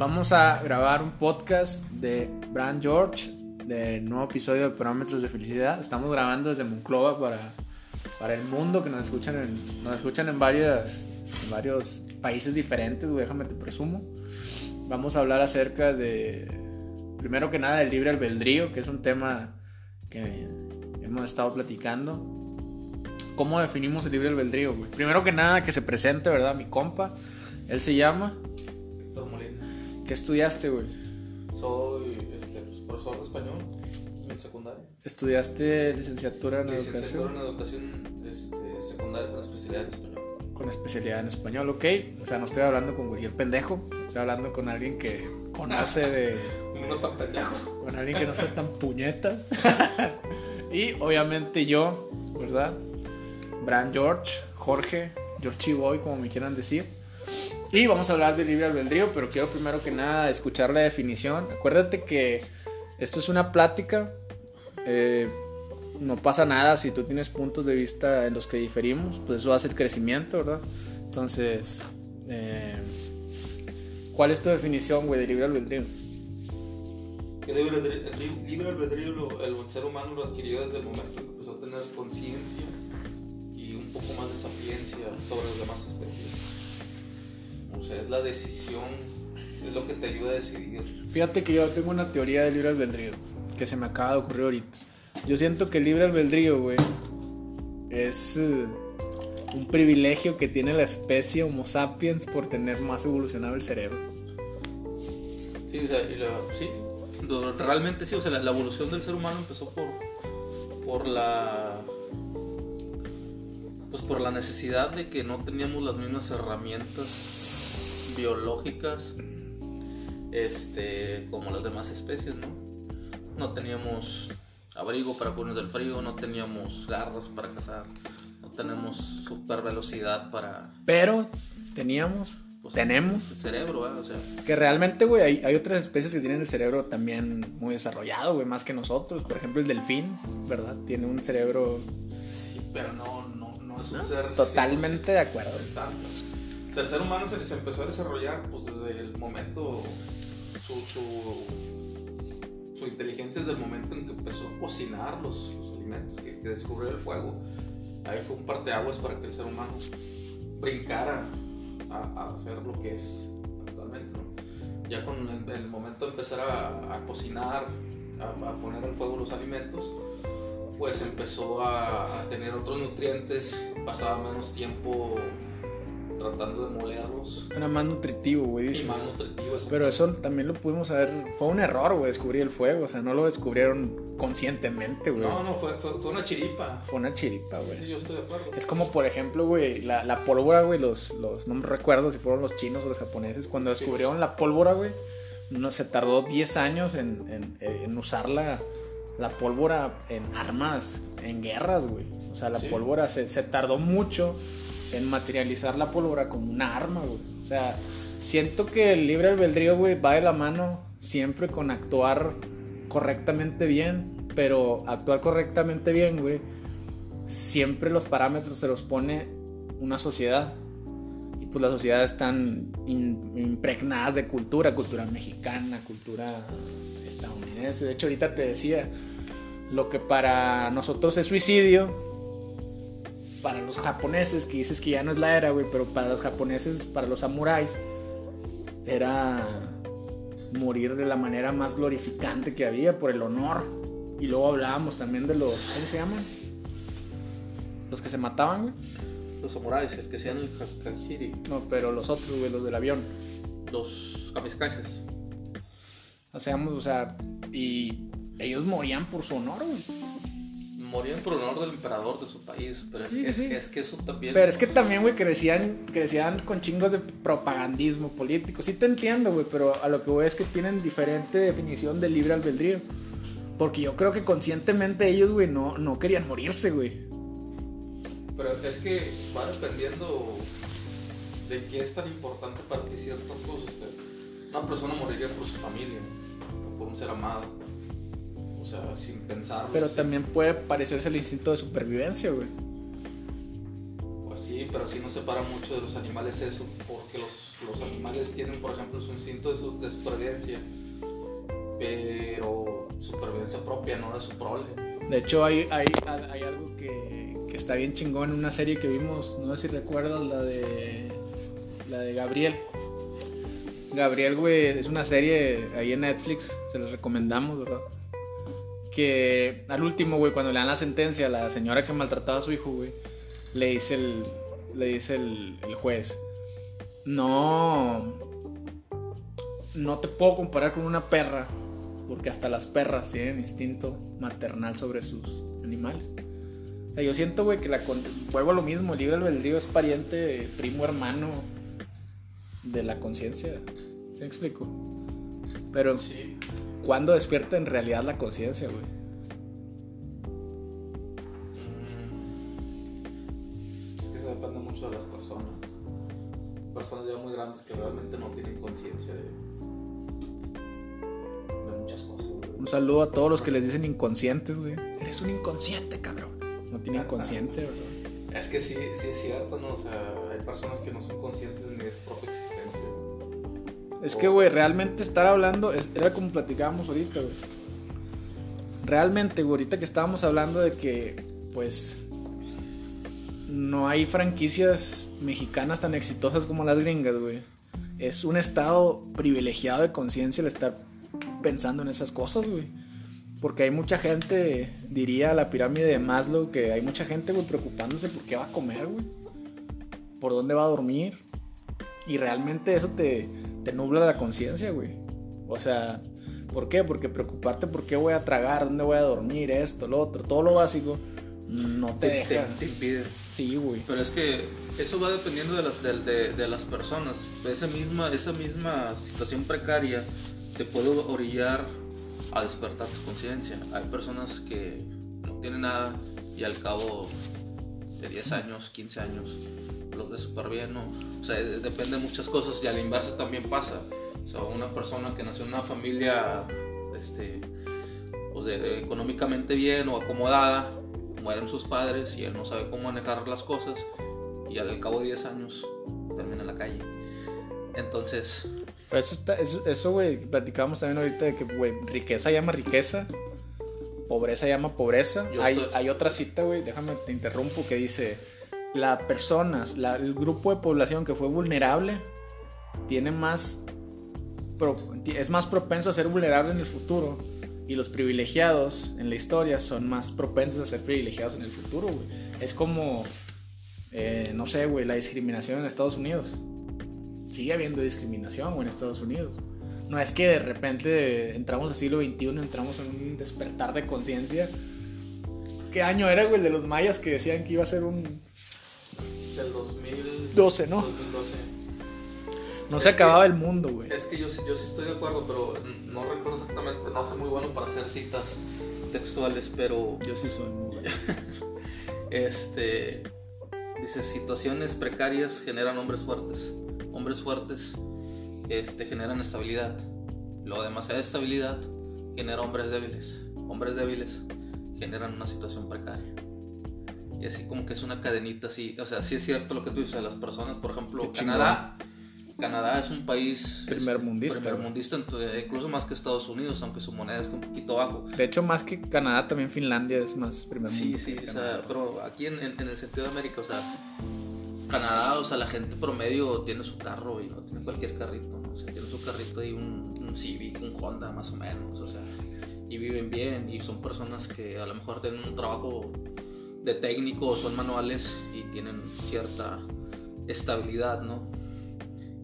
Vamos a grabar un podcast de Brand George, del nuevo episodio de Parámetros de Felicidad. Estamos grabando desde Monclova para, para el mundo, que nos escuchan en, nos escuchan en, varias, en varios países diferentes, güey, déjame te presumo. Vamos a hablar acerca de, primero que nada, del libre albedrío, que es un tema que hemos estado platicando. ¿Cómo definimos el libre albedrío, güey? Primero que nada, que se presente, ¿verdad? Mi compa. Él se llama. ¿Qué estudiaste, güey? Soy este, pues, profesor de español en secundaria. ¿Estudiaste licenciatura en Licenciatura educación? en educación este, secundaria con especialidad en español. Con especialidad en español, ok. O sea, no estoy hablando con cualquier pendejo. Estoy hablando con alguien que conoce de. No tan pendejo. Con alguien que no sea tan puñetas. y obviamente yo, ¿verdad? Bran George, Jorge, Georgie Boy, como me quieran decir. Y vamos a hablar de libre albedrío, pero quiero primero que nada escuchar la definición. Acuérdate que esto es una plática. eh, no pasa nada si tú tienes puntos de vista en los que diferimos, pues eso hace el crecimiento, ¿verdad? Entonces, eh, ¿cuál es tu definición, güey, de libre albedrío? Que libre, albedrío- el ser humano lo adquirió desde el momento que empezó a tener conciencia y un poco más de sapiencia sobre las demás especies. O sea, es la decisión, es lo que te ayuda a decidir. Fíjate que yo tengo una teoría del libre albedrío que se me acaba de ocurrir ahorita. Yo siento que el libre albedrío, güey, es eh, un privilegio que tiene la especie Homo sapiens por tener más evolucionado el cerebro. Sí, o sea, y sí, lo- realmente sí, o sea, la, la evolución del ser humano empezó por, por la pues por la necesidad de que no teníamos las mismas herramientas biológicas este como las demás especies, ¿no? No teníamos abrigo para cubrirnos del frío, no teníamos garras para cazar, no tenemos super velocidad para Pero teníamos, pues, tenemos, cerebro, ¿eh? o sea, que realmente, güey, hay, hay otras especies que tienen el cerebro también muy desarrollado, güey, más que nosotros. Por ejemplo, el delfín, ¿verdad? Tiene un cerebro Sí, pero no, no, no es un ser totalmente de acuerdo. 100% pensante. O sea, el ser humano se, se empezó a desarrollar pues, desde el momento, su, inteligencia desde el momento en que empezó a cocinar los, alimentos, que, que descubrió el fuego. Ahí fue un parteaguas para que el ser humano brincara a, a hacer lo que es actualmente. Ya con el, momento de empezar a, cocinar, a, poner al fuego los alimentos, pues empezó a tener otros nutrientes, pasaba menos tiempo tratando de molerlos Era más nutritivo, güey, y dices. más nutritivos. Pero eso también lo pudimos saber. Fue un error, güey, descubrir el fuego. O sea, no lo descubrieron conscientemente, güey. No, no, fue, fue, fue una chiripa. Fue una chiripa, Sí, güey. yo estoy de acuerdo. Es como, por ejemplo, güey, la, la pólvora, güey, los, los, no me recuerdo si fueron los chinos o los japoneses, cuando Sí. descubrieron la pólvora, güey, no se tardó 10 años en, en, en usar la, la pólvora en armas, en guerras, güey. O sea, la Sí. pólvora se, se tardó mucho en materializar la pólvora como una arma, güey. O sea, siento que el libre albedrío, güey, va de la mano siempre con actuar correctamente bien, pero actuar correctamente bien, güey, siempre los parámetros se los pone una sociedad. Y pues las sociedades están impregnadas de cultura, cultura mexicana, cultura estadounidense. De hecho, ahorita te decía, lo que para nosotros es suicidio, para los japoneses, que dices que ya no es la era, güey, pero para los japoneses, para los samuráis, era morir de la manera más glorificante que había, por el honor. Y luego hablábamos también de los, ¿cómo se llaman? Los que se mataban, güey. Los samuráis, el que sean el Kakiri, No, pero los otros, güey, los del avión. los kamikazes. O sea, o sea, y ellos morían por su honor, güey. Morían por honor del emperador de su país, pero es, Sí, sí, es- sí. es que eso también... Pero es que también, güey, crecían, crecían con chingos de propagandismo político. Sí te entiendo, güey, pero a lo que voy es que tienen diferente definición de libre albedrío. Porque yo creo que conscientemente ellos, güey, no, no querían morirse, güey. Pero es que va dependiendo de qué es tan importante para ti ciertas cosas. Una persona moriría por su familia, por un ser amado. Sea, sin pensarlo. Pero también puede parecerse el instinto de supervivencia, güey. Pues Sí, pero sí nos separa mucho de los animales eso, porque los, los animales tienen, por ejemplo, su instinto de, su- de supervivencia, pero supervivencia propia, no de su prole. De hecho, hay, hay, hay algo que, que está bien chingón en una serie que vimos, no sé si recuerdas, la de, la de Gabriel. Gabriel, güey, es una serie ahí en Netflix, se les recomendamos, ¿verdad? Que al último, güey, cuando le dan la sentencia la señora que maltrataba a su hijo, güey, le dice el, le dice el, juez, no, no te puedo comparar con una perra, porque hasta las perras tienen instinto maternal sobre sus animales. O sea, yo siento, güey, que la con- vuelvo a lo mismo, el libre albedrío es pariente, primo, hermano de la conciencia. ¿Sí me explico? Pero, Sí. ¿Cuándo despierta en realidad la conciencia, güey? Es que eso depende mucho de las personas. Personas ya muy grandes que realmente no tienen conciencia de, de muchas cosas. güey. Un saludo a todos los que les dicen inconscientes, güey. Eres un inconsciente, cabrón. No tienen conciencia, ¿verdad? Es que sí, sí es cierto, ¿no? O sea, hay personas que no son conscientes ni de su propia existencia. Es que, güey, realmente estar hablando, es- era como platicábamos ahorita, güey. Realmente, güey, ahorita que estábamos hablando de que, pues, no hay franquicias mexicanas tan exitosas como las gringas, güey. Es un estado privilegiado de conciencia el estar pensando en esas cosas, güey. Porque hay mucha gente, diría la pirámide de Maslow, que hay mucha gente, güey, preocupándose por qué va a comer, güey. Por dónde va a dormir. Y realmente eso te, te nubla la conciencia, güey. O sea, ¿por qué? Porque preocuparte por qué voy a tragar, dónde voy a dormir, esto, lo otro, todo lo básico, no te Te, deja. te impide. Sí, güey. Pero es que eso va dependiendo de las, de, de- de las personas. Esa misma, esa misma situación precaria te puede orillar a despertar tu conciencia. Hay personas que no tienen nada y al cabo de 10 años, 15 años, los ve súper bien, ¿no? O sea, depende de muchas cosas y a la inversa también pasa. O sea, una persona que nació en una familia este, pues económicamente bien o acomodada, mueren sus padres y él no sabe cómo manejar las cosas y al cabo de 10 años termina en la calle. Entonces, Pero eso, está, eso, güey, platicábamos también ahorita de que, güey, riqueza llama riqueza, pobreza llama pobreza. Hay, estoy- hay otra cita, güey, déjame te interrumpo, que dice, las personas, la- el grupo de población que fue vulnerable, tiene más, pro- es más propenso a ser vulnerable en el futuro. Y los privilegiados en la historia son más propensos a ser privilegiados en el futuro, güey. Es como, eh, no sé, güey, la discriminación en Estados Unidos sigue habiendo discriminación güey, en Estados Unidos. No es que de repente entramos al siglo XXI, entramos en un despertar de conciencia. ¿Qué año era, güey, el de los mayas que decían que iba a ser un... del 2012, 12, ¿no? 2012. No Es se que- acababa el mundo, güey. Es que yo, sí- yo sí estoy de acuerdo, pero no recuerdo exactamente, no soy muy bueno para hacer citas textuales, pero Yo sí soy muy bueno. Este dice situaciones precarias generan hombres fuertes. Hombres fuertes este, generan estabilidad. Lo demasiada estabilidad genera hombres débiles. Hombres débiles generan una situación precaria. Y así como que es una cadenita así. O sea, sí es cierto lo que tú dices. Las personas, por ejemplo. Canadá. Canadá es un país este, primermundista, ent- incluso más que Estados Unidos, aunque su moneda está un poquito bajo. De hecho, más que Canadá, también Finlandia es más primer Sí, mundo sí, que o sea, pero aquí en, en- en el sentido de América, o sea, Canadá, o sea, la gente promedio tiene su carro y no tiene cualquier carrito, ¿no? O sea, tiene su carrito y un, un Civic, un Honda más o menos, o sea, y viven bien y son personas que a lo mejor tienen un trabajo de técnico son manuales y tienen cierta estabilidad, ¿no?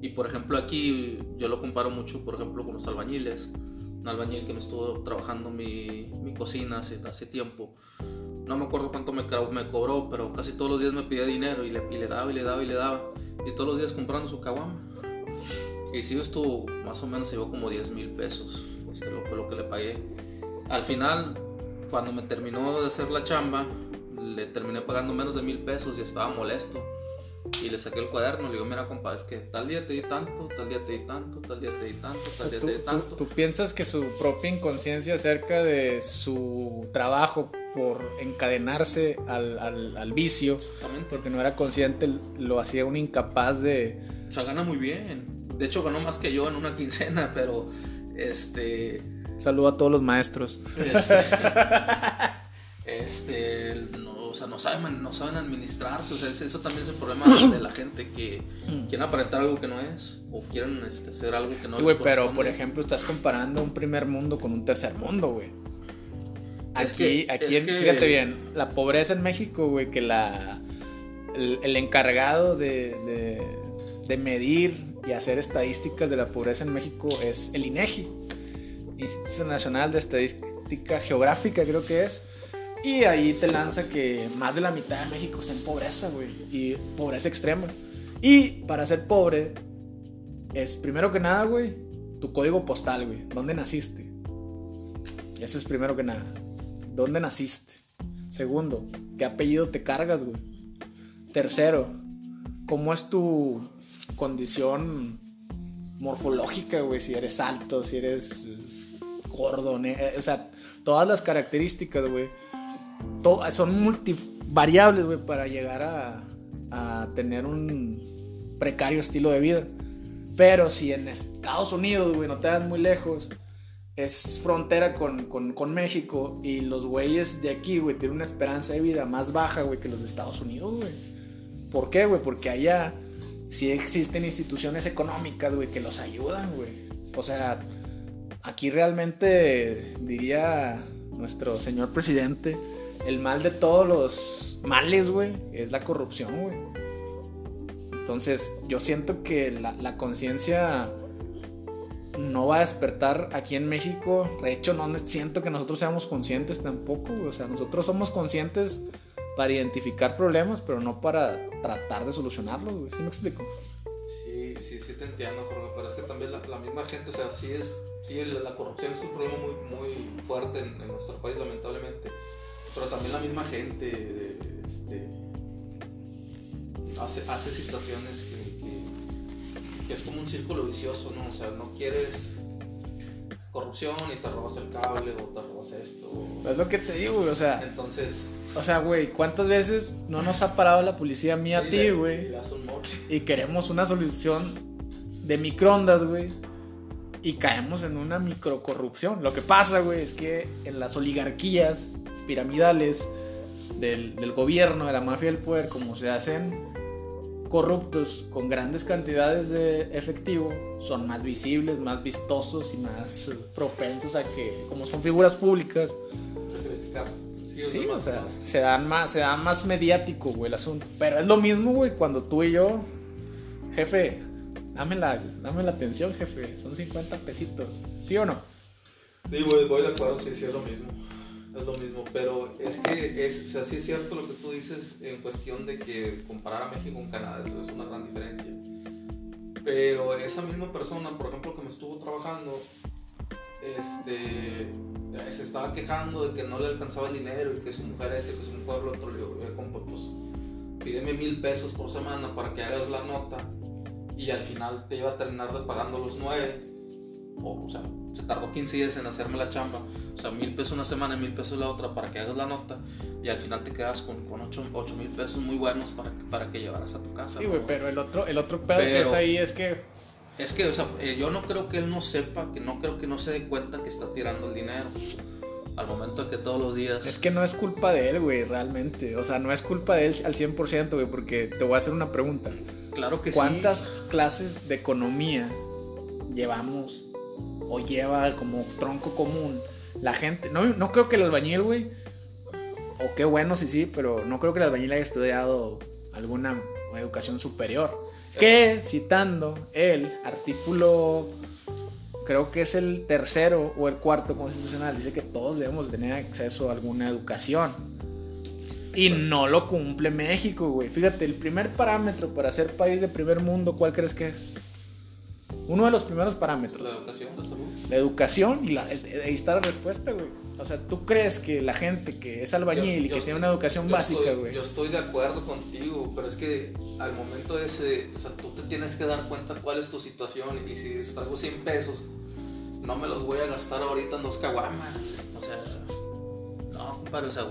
Y por ejemplo aquí yo lo comparo mucho, por ejemplo, con los albañiles. Un albañil que me estuvo trabajando mi, mi cocina hace, hace tiempo. No me acuerdo cuánto me, me cobró, pero casi todos los días me pedía dinero y le, y le daba y le daba y le daba. Y todos los días comprando su caguama. Y sí, estuvo más o menos, se llevó como 10 mil pesos. Este fue lo que le pagué. Al final, cuando me terminó de hacer la chamba, le terminé pagando menos de mil pesos y estaba molesto. Y le saqué el cuaderno, le digo, mira compa, es que tal día te di tanto, tal día te di tanto, tal día te di tanto, O tal sea, día ¿tú, te di tú- tanto. tú piensas que su propia inconsciencia acerca de su trabajo por encadenarse al, al, al vicio, porque no era consciente, lo hacía un incapaz de... O sea, gana muy bien. De hecho, ganó más que yo en una quincena, pero este... Saludo a todos los maestros. Este, este no, o sea, no saben, no saben administrarse. O sea, eso también es el problema de la gente que quieren aparentar algo que no es o quieren este, hacer algo que no es. Güey, pero por ejemplo, estás comparando un primer mundo con un tercer mundo, güey. Aquí, aquí fíjate bien, la pobreza en México, güey, que la el, encargado de, de, de, medir y hacer estadísticas de la pobreza en México es el INEGI, Instituto Nacional de Estadística Geográfica, creo que es. Y ahí te lanza que más de la mitad de México está en pobreza, güey, y pobreza extrema. Y para ser pobre es primero que nada, güey, tu código postal, güey, dónde naciste. Eso es primero que nada. ¿Dónde naciste? Segundo, ¿qué apellido te cargas, güey? Tercero, ¿cómo es tu condición morfológica, güey? Si eres alto, si eres gordo, o sea, todas las características, güey, son multivariables, güey, para llegar a, tener un precario estilo de vida. Pero si en Estados Unidos, güey, no te das muy lejos, es frontera con, México y los güeyes de aquí, güey, tienen una esperanza de vida más baja, güey, que los de Estados Unidos, güey. ¿Por qué, güey? Porque allá sí existen instituciones económicas, güey, que los ayudan, güey. O sea, aquí realmente diría nuestro señor presidente, el mal de todos los males, güey, es la corrupción, güey. Entonces, yo siento que la, la conciencia no va a despertar aquí en México. De hecho, no siento que nosotros seamos conscientes tampoco. O sea, nosotros somos conscientes para identificar problemas, pero no para tratar de solucionarlos. ¿Sí me explico? Sí, sí, sí te entiendo, Jorge. Pero es que también la, misma gente, o sea, sí es, sí, la, corrupción es un problema muy, muy fuerte en, nuestro país, lamentablemente. Pero también la misma gente este, hace, hace situaciones que es como un círculo vicioso, ¿no? O sea, no quieres corrupción y te robas el cable o te robas esto. Es lo que te digo, güey, o sea. Entonces. O sea, güey, ¿cuántas veces no nos ha parado la policía mía a ti, güey? Y, y queremos una solución de microondas, güey. Y caemos en una microcorrupción. Lo que pasa, güey, es que en las oligarquías piramidales del, del gobierno, de la mafia del poder, como se hacen corruptos con grandes cantidades de efectivo son más visibles, más vistosos y más propensos a que, como son figuras públicas, sí, o sea, se dan más, se da más mediático, güey, el asunto. Pero es lo mismo, güey, cuando tú y yo, jefe, dame la, dame la atención, jefe, son 50 pesitos, ¿sí o no? Sí, güey, voy de acuerdo, sí, sí, es lo mismo es lo mismo, pero es que es, o sea, sí es cierto lo que tú dices en cuestión de que comparar a México con Canadá eso es una gran diferencia. Pero esa misma persona, por ejemplo, que me estuvo trabajando, este, se estaba quejando de que no le alcanzaba el dinero y que su mujer este, que su mujer el otro, le digo, pues pídeme mil pesos por semana para que hagas la nota y al final te iba a terminar pagando los nueve. O, o sea, se tardó 15 días en hacerme la chamba, o sea, mil pesos una semana y mil pesos la otra para que hagas la nota y al final te quedas con, con 8 mil pesos muy buenos para, para que llevaras a tu casa. Sí, güey, pero el otro, el otro pedo que es ahí es que... Es que, o sea, eh, yo no creo que él no sepa, que no creo que no se dé cuenta que está tirando el dinero. Al momento de que todos los días... Es que no es culpa de él, güey, realmente. O sea, no es culpa de él al 100%, güey, porque te voy a hacer una pregunta. Claro que sí. ¿Cuántas clases de economía llevamos o lleva como tronco común la gente. No, no creo que el albañil, güey, o qué bueno si sí, pero no creo que el albañil haya estudiado alguna educación superior. Que, citando el artículo, creo que es el tercero o el cuarto constitucional, dice que todos debemos tener acceso a alguna educación. Y no lo cumple México, güey. Fíjate, el primer parámetro para ser país de primer mundo, ¿cuál crees que es? Uno de los primeros parámetros. La educación, la salud. La educación y la, ahí está la respuesta, güey. O sea, ¿tú crees que la gente que es albañil y que tiene una educación básica, güey? Yo estoy de acuerdo contigo, pero es que al momento de ese, o sea, tú te tienes que dar cuenta cuál es tu situación y si traigo 100 pesos, no me los voy a gastar ahorita en dos caguamas. O sea, no, compadre, o sea,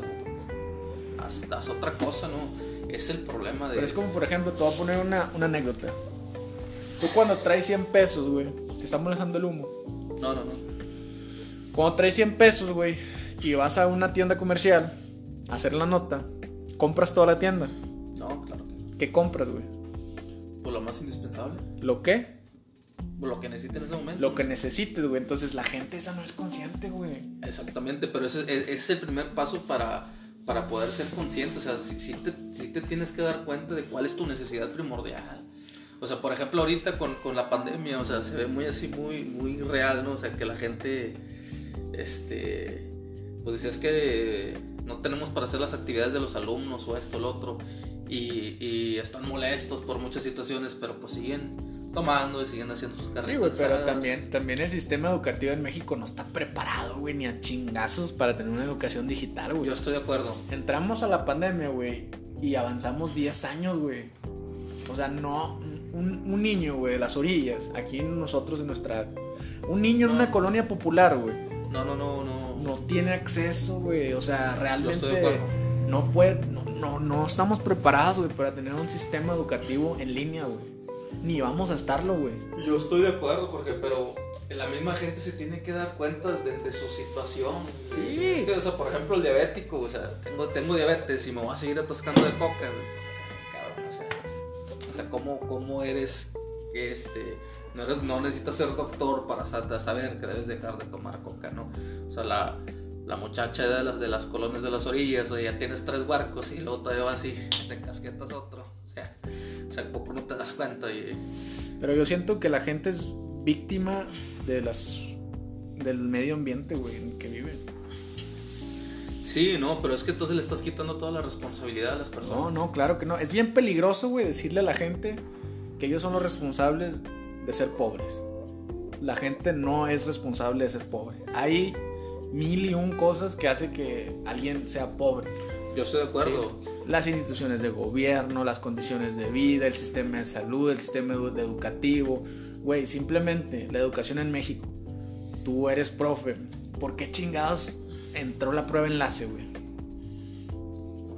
haz, haz otra cosa, ¿no? Es el problema de... Pero es como, por ejemplo, te voy a poner una, una anécdota. Tú cuando traes 100 pesos, güey, te está molestando el humo. No, no, no. Cuando traes 100 pesos, güey, y vas a una tienda comercial a hacer la nota, compras toda la tienda. No, claro que no. ¿Qué compras, güey? Pues lo más indispensable. ¿Lo qué? Pues lo que necesite en ese momento. Lo que necesites, güey. Entonces la gente esa no es consciente, güey. Exactamente, pero ese, ese es el primer paso para, para poder ser consciente. O sea, si, si te, si te tienes que dar cuenta de cuál es tu necesidad primordial. O sea, por ejemplo, ahorita con, con la pandemia, o sea, se ve muy así, muy, muy real, ¿no? O sea, que la gente, este, pues dice, es que no tenemos para hacer las actividades de los alumnos o esto, lo otro. Y, y están molestos por muchas situaciones, pero pues siguen tomando y siguen haciendo sus carreras. Sí, güey, pero también, también el sistema educativo en México no está preparado, güey, ni a chingazos para tener una educación digital, güey. Yo estoy de acuerdo. Entramos a la pandemia, güey, y avanzamos 10 años, güey. O sea, no, un, un niño, güey, de las orillas, aquí nosotros en nuestra... Un niño en una colonia popular, güey, No, no, no, no. no tiene acceso, güey. O sea, realmente estoy de acuerdo. no puede, no, no, no estamos preparados, güey, para tener un sistema educativo en línea, güey. Ni vamos a estarlo, güey. Yo estoy de acuerdo, Jorge, pero la misma gente se tiene que dar cuenta de, de su situación. Sí. Es que, o sea, por ejemplo, el diabético, o sea, tengo, tengo diabetes y me voy a seguir atascando de coca, güey. Sea, ¿cómo, eres este. No, eres, no necesitas ser doctor para sa- saber que debes dejar de tomar coca, ¿no? O sea, la, la muchacha de las, de las colonias de las orillas, o ya tienes tres barcos y luego todavía vas y te casquetas otro. O sea, o poco no te das cuenta y. Pero yo siento que la gente es víctima de las del medio ambiente, güey, en que. Sí, no, pero es que entonces le estás quitando toda la responsabilidad a las No, personas. no, claro que no. Es bien peligroso, güey, decirle a la gente que ellos son los responsables de ser pobres. La gente no es responsable de ser pobre. Hay mil y un cosas que hace que alguien sea pobre. Yo estoy de acuerdo. Las instituciones de gobierno, las condiciones de vida, el sistema de salud, el sistema edu- educativo. Güey, simplemente la educación en México. Tú eres profe. ¿Por qué chingados entró la prueba enlace, güey?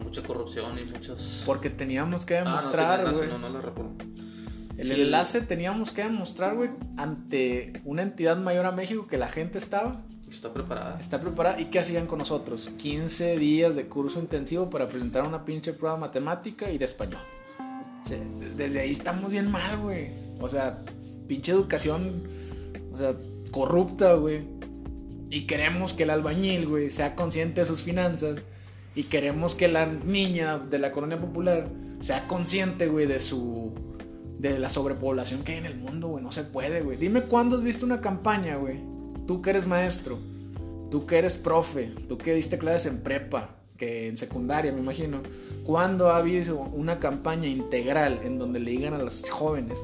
Mucha corrupción y muchas. Porque teníamos que Ah, no, sí, demostrar, no, güey. no, no la. El Sí. enlace teníamos que demostrar, güey, ante una entidad mayor a México que la gente estaba, Está preparada. está preparada. ¿Y qué hacían con nosotros? 15 días de curso intensivo para presentar una pinche prueba matemática y de español. O sea, desde ahí estamos bien mal, güey. O sea, pinche educación, o sea, corrupta, güey. Y queremos que el albañil, güey, sea consciente de sus finanzas. Y queremos que la niña de la colonia popular sea consciente, güey, de su. de la sobrepoblación que hay en el mundo, güey. No se puede, güey. Dime cuándo has visto una campaña, güey. Tú que eres maestro, tú que eres profe, tú que diste clases en prepa, que en secundaria, me imagino. ¿Cuándo ha habido una campaña integral en donde le digan a los jóvenes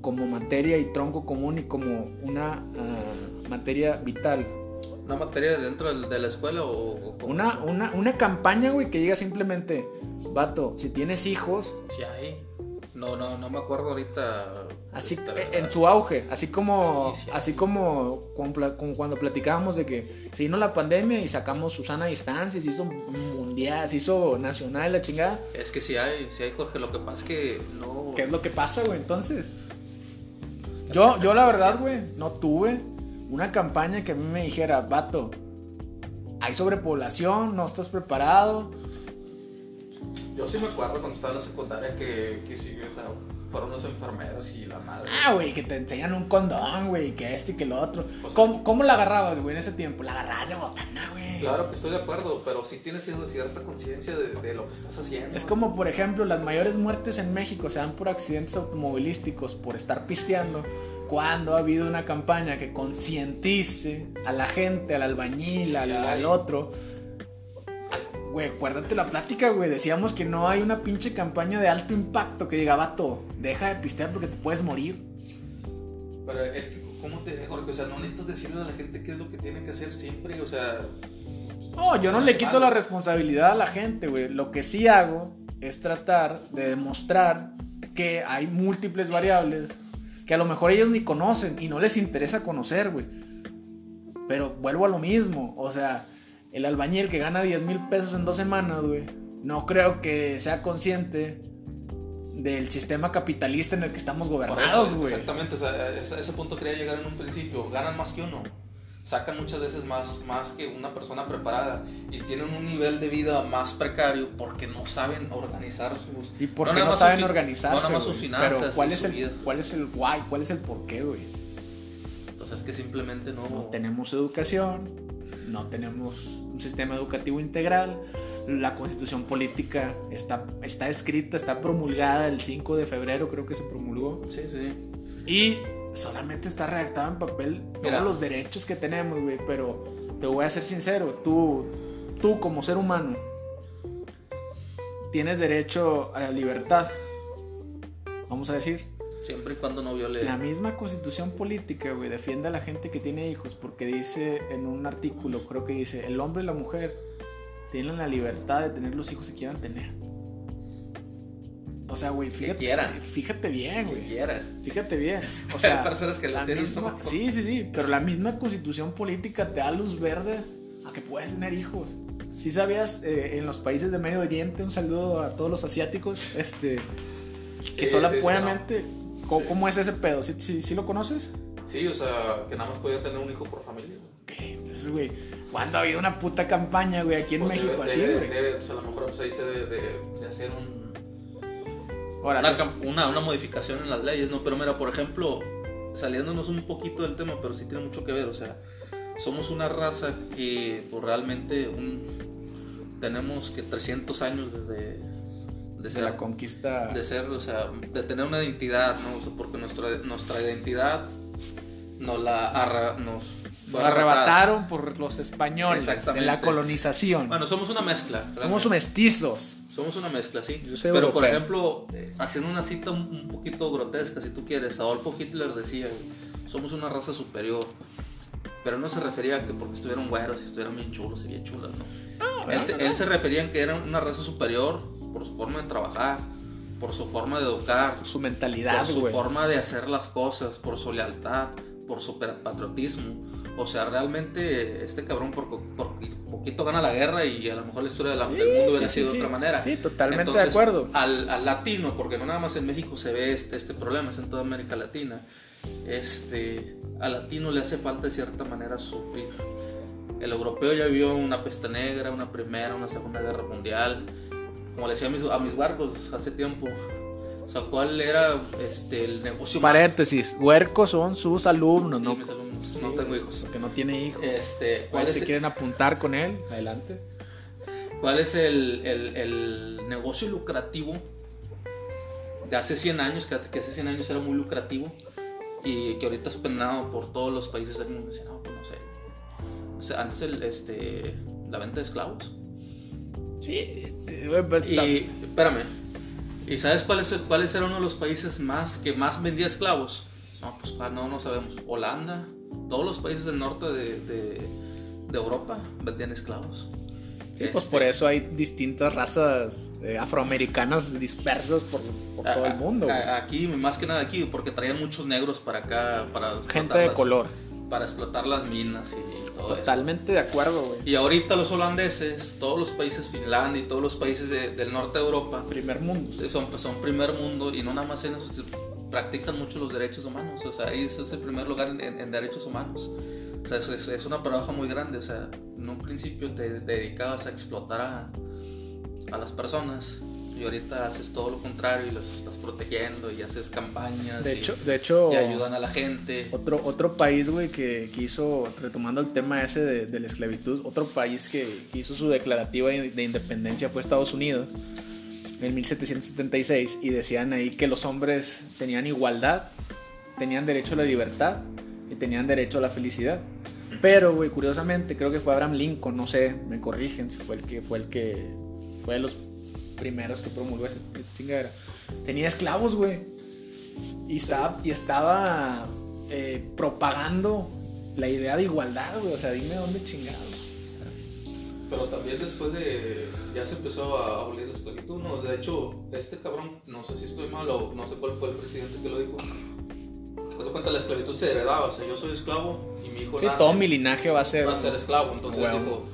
como materia y tronco común y como una ah, materia vital? ¿Una materia dentro de la escuela o? Una, una, una campaña, güey, que diga simplemente, vato, si tienes hijos, Sí hay. No, no, no me acuerdo ahorita. así ¿verdad? en su auge, así como, Sí, sí. así como, como, pla- como cuando platicábamos de que se vino la pandemia y sacamos Susana Distancia, se hizo mundial, se hizo nacional, la chingada. Es que sí hay, sí hay, Jorge. Lo que pasa es que no. ¿Qué es lo que pasa, güey? Entonces, yo, yo la verdad, güey, no tuve una campaña que a mí me dijera, vato, hay sobrepoblación, no estás preparado. Yo sí me acuerdo cuando estaba en la secundaria que, que sí, o sea, fueron los enfermeros y la madre. Ah, güey, que te enseñan un condón, güey, que este y que lo otro. Pues ¿Cómo, es- cómo la agarrabas, güey, en ese tiempo? La agarrabas de botana, güey. Claro que estoy de acuerdo, pero sí tienes cierta conciencia de, de lo que estás haciendo. Es como, por ejemplo, las mayores muertes en México se dan por accidentes automovilísticos, por estar pisteando, cuando ha habido una campaña que concientice a la gente, al albañil, Sí, al, al otro. Güey, acuérdate la plática, güey. Decíamos que no hay una pinche campaña de alto impacto que diga, vato, deja de pistear porque te puedes morir. Pero es que, ¿cómo te? Jorge? O sea, no necesitas decirle a la gente qué es lo que tiene que hacer siempre, o sea... No, yo no le quito la responsabilidad a la gente, güey. Lo que sí hago es tratar de demostrar que hay múltiples variables que a lo mejor ellos ni conocen y no les interesa conocer, güey. Pero vuelvo a lo mismo, o sea, El albañil que gana 10 mil pesos en dos semanas, güey, no creo que sea consciente del sistema capitalista en el que estamos gobernados, güey. Exactamente, o sea, ese, ese punto quería llegar en un principio. Ganan más que uno sacan muchas veces más, más que una persona preparada y tienen un nivel de vida más precario porque no saben organizar sus... Y porque no, saben organizarse. No nada más sus finanzas. Pero ¿cuál, es el, ¿cuál es el why? ¿Cuál es el por qué, güey? Entonces es que simplemente no... No tenemos educación, no tenemos sistema educativo integral, la constitución política está, está escrita, está promulgada el 5 de febrero, creo que se promulgó. Sí, sí. Y solamente está redactado en papel todos los derechos que tenemos, güey. Pero te voy a ser sincero, tú, tú como ser humano, tienes derecho a la libertad. Vamos a decir. Siempre y cuando no viole. La misma constitución política, güey, defiende a la gente que tiene hijos porque dice en un artículo, creo que dice, el hombre y la mujer tienen la libertad de tener los hijos que quieran tener. O sea, güey, fíjate, fíjate bien, güey. Fíjate bien. O sea, hay personas que las tienen misma, Sí, sí, sí, pero la misma constitución política te da luz verde a que puedes tener hijos. Si sabías, eh, en los países de Medio Oriente, un saludo a todos los asiáticos, este, que solamente, ¿cómo, es ese pedo? ¿Sí, ¿Sí, lo conoces? Sí, o sea, que nada más podían tener un hijo por familia. Ok, entonces, güey, ¿cuándo ha habido una puta campaña, güey, aquí en pues México así, güey? O sea, a lo mejor pues, ahí se debe de hacer un una, una, modificación en las leyes, ¿no? Pero mira, por ejemplo, saliéndonos un poquito del tema, pero sí tiene mucho que ver, o sea, somos una raza que pues, realmente un, tenemos que 300 años desde... De ser, la conquista. De ser, o sea, de tener una identidad, ¿no? O sea, porque nuestra, nuestra identidad nos la nos lo arrebataron por los españoles en la colonización. Bueno, somos una mezcla. Somos mestizos. Somos una mezcla, sí. Pero, por ejemplo, eh, haciendo una cita un, poquito grotesca, si tú quieres, Adolfo Hitler decía, somos una raza superior. Pero no se refería a que porque estuvieran güeros y estuvieran bien chulos, sería chulas, ¿no? Ah, él, se, él se refería a que eran una raza superior por su forma de trabajar, por su forma de educar, su mentalidad, por su forma de hacer las cosas, por su lealtad, por su patriotismo o sea, realmente este cabrón por, poquito gana la guerra y a lo mejor la historia del mundo hubiera sido de otra manera. Sí, totalmente de acuerdo. Al, latino, porque no nada más en México se ve este, este problema, es en toda América Latina. Este, al latino le hace falta de cierta manera sufrir. El europeo ya vio una peste negra, una primera, una segunda guerra mundial. Como le decía a mis, a mis barcos hace tiempo, o sea, ¿cuál era este, el negocio? Paréntesis, huercos son sus alumnos, ¿no? no tengo hijos. Porque no tiene hijos. Este, ¿Cuál se quieren apuntar con él? Adelante. ¿Cuál es el, el, el, negocio lucrativo de hace 100 años, que, que, hace 100 años era muy lucrativo y que ahorita es penado por todos los países del mundo? no, pues no sé. Antes el, este, la venta de esclavos. Sí, y espérame. ¿Y sabes cuál es cuáles eran uno de los países más que más vendía esclavos? No, pues no, no sabemos. Holanda, todos los países del norte de, de, Europa vendían esclavos. Sí, pues por este, eso hay distintas razas eh, afroamericanas dispersas por, todo el mundo. aquí, más que nada aquí, porque traían muchos negros para acá, para gente de color. Para explotar las minas y todo Totalmente de acuerdo, güey. Y ahorita los holandeses, todos los países, Finlandia y todos los países del norte de Europa. Primer mundo. Son, son primer mundo y no nada más en eso practican mucho los derechos humanos. O sea, ahí es el primer lugar en, derechos humanos. O sea, es, es, una paradoja muy grande. O sea, en un principio te, dedicabas a explotar a, a, las personas y ahorita haces todo lo contrario y los estás protegiendo y haces campañas. De hecho, de hecho y ayudan a la gente. Otro, otro país, güey, que, que, hizo, retomando el tema ese de, de la esclavitud, otro país que, que hizo su declarativa de independencia fue Estados Unidos en 1776 y decían ahí que los hombres tenían igualdad, tenían derecho a la libertad y tenían derecho a la felicidad. Pero, güey, curiosamente, creo que fue Abraham Lincoln, no sé, me corrigen si fue el que fue el que fue de los primeros que promulgó esa, chingadera. Tenía esclavos, güey. Y estaba, y estaba eh, propagando la idea de igualdad, güey. O sea, dime dónde chingados. Pero también después de. Ya se empezó a abolir la esclavitud, ¿no? De hecho, este cabrón, no sé si estoy mal o no sé cuál fue el presidente que lo dijo. Te cuenta, la esclavitud se heredaba. O sea, yo soy esclavo y mi hijo. todo mi linaje va a ser. Va a ser esclavo. Entonces dijo: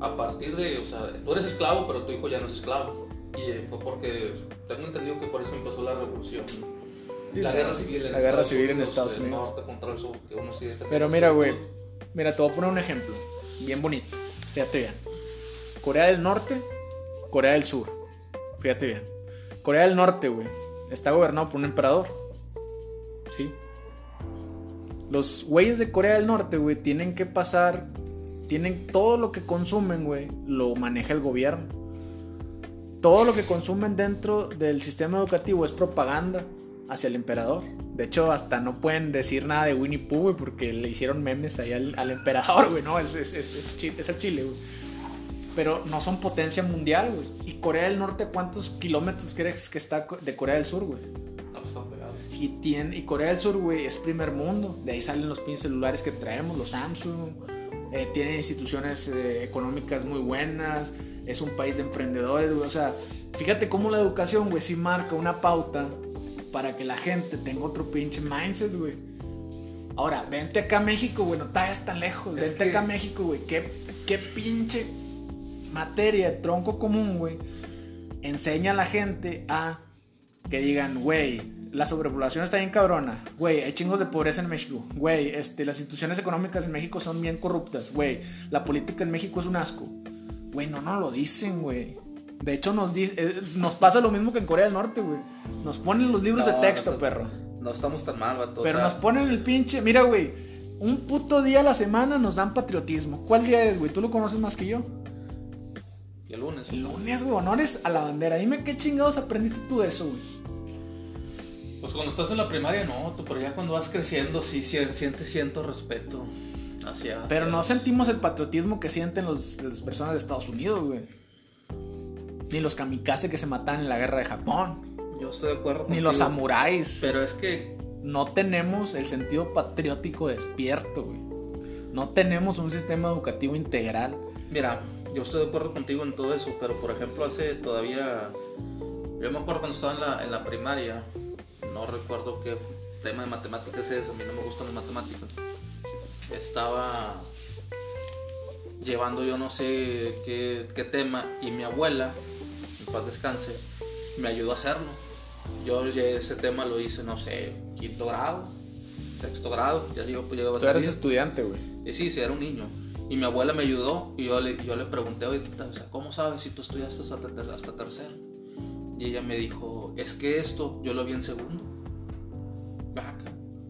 a partir de, o sea, tú eres esclavo, pero tu hijo ya no es esclavo. Y fue porque, tengo entendido que por eso empezó la revolución. La guerra civil en La guerra Estados civil en Unidos, Estados el Unidos. norte contra el sur, que uno sí defiende Pero mira, güey. Mira, te voy a poner un ejemplo. Bien bonito. Fíjate bien. Corea del Norte, Corea del Sur. Fíjate bien. Corea del Norte, güey. Está gobernado por un emperador. ¿Sí? Los güeyes de Corea del Norte, güey, tienen que pasar. Tienen todo lo que consumen, güey. Lo maneja el gobierno. Todo lo que consumen dentro del sistema educativo es propaganda hacia el emperador. De hecho, hasta no pueden decir nada de Winnie Pooh, güey, porque le hicieron memes ahí al, al emperador, güey, ¿no? Es, es, es, es, chi- es el Chile, güey. Pero no son potencia mundial, güey. ¿Y Corea del Norte cuántos kilómetros crees que está de Corea del Sur, güey? No, pues, están pegados. Y, tiene, y Corea del Sur, güey, es primer mundo. De ahí salen los pinches celulares que traemos, los Samsung. Eh, tiene instituciones eh, económicas muy buenas. Es un país de emprendedores, güey. O sea, fíjate cómo la educación, güey, sí marca una pauta para que la gente tenga otro pinche mindset, güey. Ahora, vente acá a México, güey, no te vayas tan lejos. Es vente que- acá a México, güey. ¿Qué, qué pinche materia tronco común, güey, enseña a la gente a que digan, güey, la sobrepoblación está bien cabrona, güey, hay chingos de pobreza en México, güey, este, las instituciones económicas en México son bien corruptas, güey, la política en México es un asco. Güey, no nos lo dicen, güey. De hecho, nos, eh, nos pasa lo mismo que en Corea del Norte, güey. Nos ponen los libros No, de texto, no, perro. No estamos tan mal, vato. o Pero sea, nos ponen el pinche. Mira, güey. Un puto día a la semana nos dan patriotismo. ¿Cuál día es, güey? Tú lo conoces más que yo. El lunes. El lunes, güey, honores a la bandera. Dime qué chingados aprendiste tú de eso, güey. Pues cuando estás en la primaria no, pero ya cuando vas creciendo sí, sientes cierto respeto hacia... Pero hacia no los- sentimos el patriotismo que sienten los, las personas de Estados Unidos, güey. Ni los kamikaze que se matan en la guerra de Japón. Yo estoy de acuerdo Ni los contigo, samuráis. Pero es que No tenemos el sentido patriótico despierto, güey. No tenemos un sistema educativo integral. Mira, yo estoy de acuerdo contigo en todo eso, pero por ejemplo hace todavía... Yo me acuerdo cuando estaba en la, en la primaria, no recuerdo qué tema de matemáticas es, a mí no me gustan las matemáticas. Estaba llevando yo no sé qué, qué tema y mi abuela, en paz descanse, me ayudó a hacerlo. Yo ese tema lo hice, no sé, quinto grado, sexto grado, ya digo, pues llegaba a Tú eres estudiante, güey. Eh, sí, sí, era un niño. Y mi abuela me ayudó y yo le, yo le pregunté, oye, tita, o sea, ¿cómo sabes si tú estudiaste hasta, hasta tercero? Y ella me dijo, es que esto yo lo vi en segundo.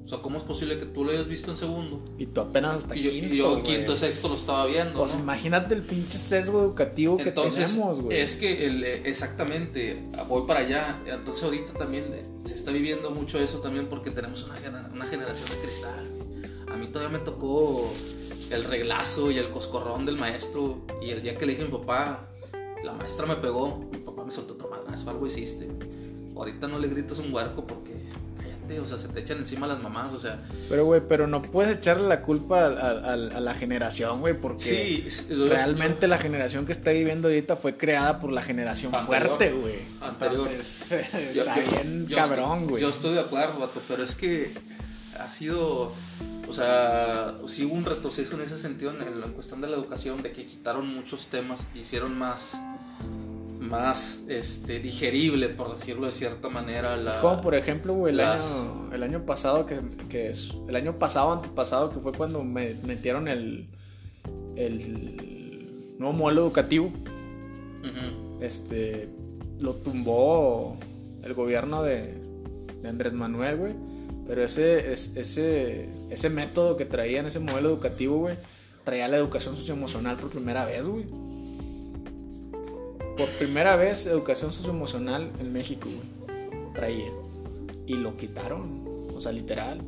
O sea, ¿cómo es posible que tú lo hayas visto en segundo? Y tú apenas hasta Y yo, quinto, y yo sexto lo estaba viendo. Pues ¿no? imagínate el pinche sesgo educativo que Entonces, tenemos, güey. es que el, eh, exactamente, voy para allá. Entonces, ahorita también eh, se está viviendo mucho eso también porque tenemos una, una generación de cristal. A mí todavía me tocó el reglazo y el coscorrón del maestro. Y el día que le dije a mi papá, la maestra me pegó, mi papá me soltó otro madrazo, algo hiciste. Ahorita no le gritas un huerco porque o sea, se te echan encima las mamás, o sea. Pero, güey, pero no puedes echarle la culpa a, a- a la generación, güey, porque Sí, es- yo- realmente la generación que está viviendo ahorita fue creada por la generación Anterior. fuerte, güey. Entonces, Yo- está yo- bien cabrón, güey. Yo estoy de acuerdo, vato, pero es que ha sido, o sea, sí hubo un retroceso en ese sentido en, en la cuestión de la educación, de que quitaron muchos temas, hicieron más, más, este, digerible, por decirlo de cierta manera. La, Es como por ejemplo, güey, el las- año, el año pasado que, que es el año pasado, antepasado, que fue cuando me metieron el, el nuevo modelo educativo. Este lo tumbó el gobierno de, de Andrés Manuel, güey. Pero ese, es- ese, ese método que traían, ese modelo educativo, güey, traía la educación socioemocional por primera vez, güey. Por primera vez, educación socioemocional en México, güey. Traía. Y lo quitaron. O sea, literal.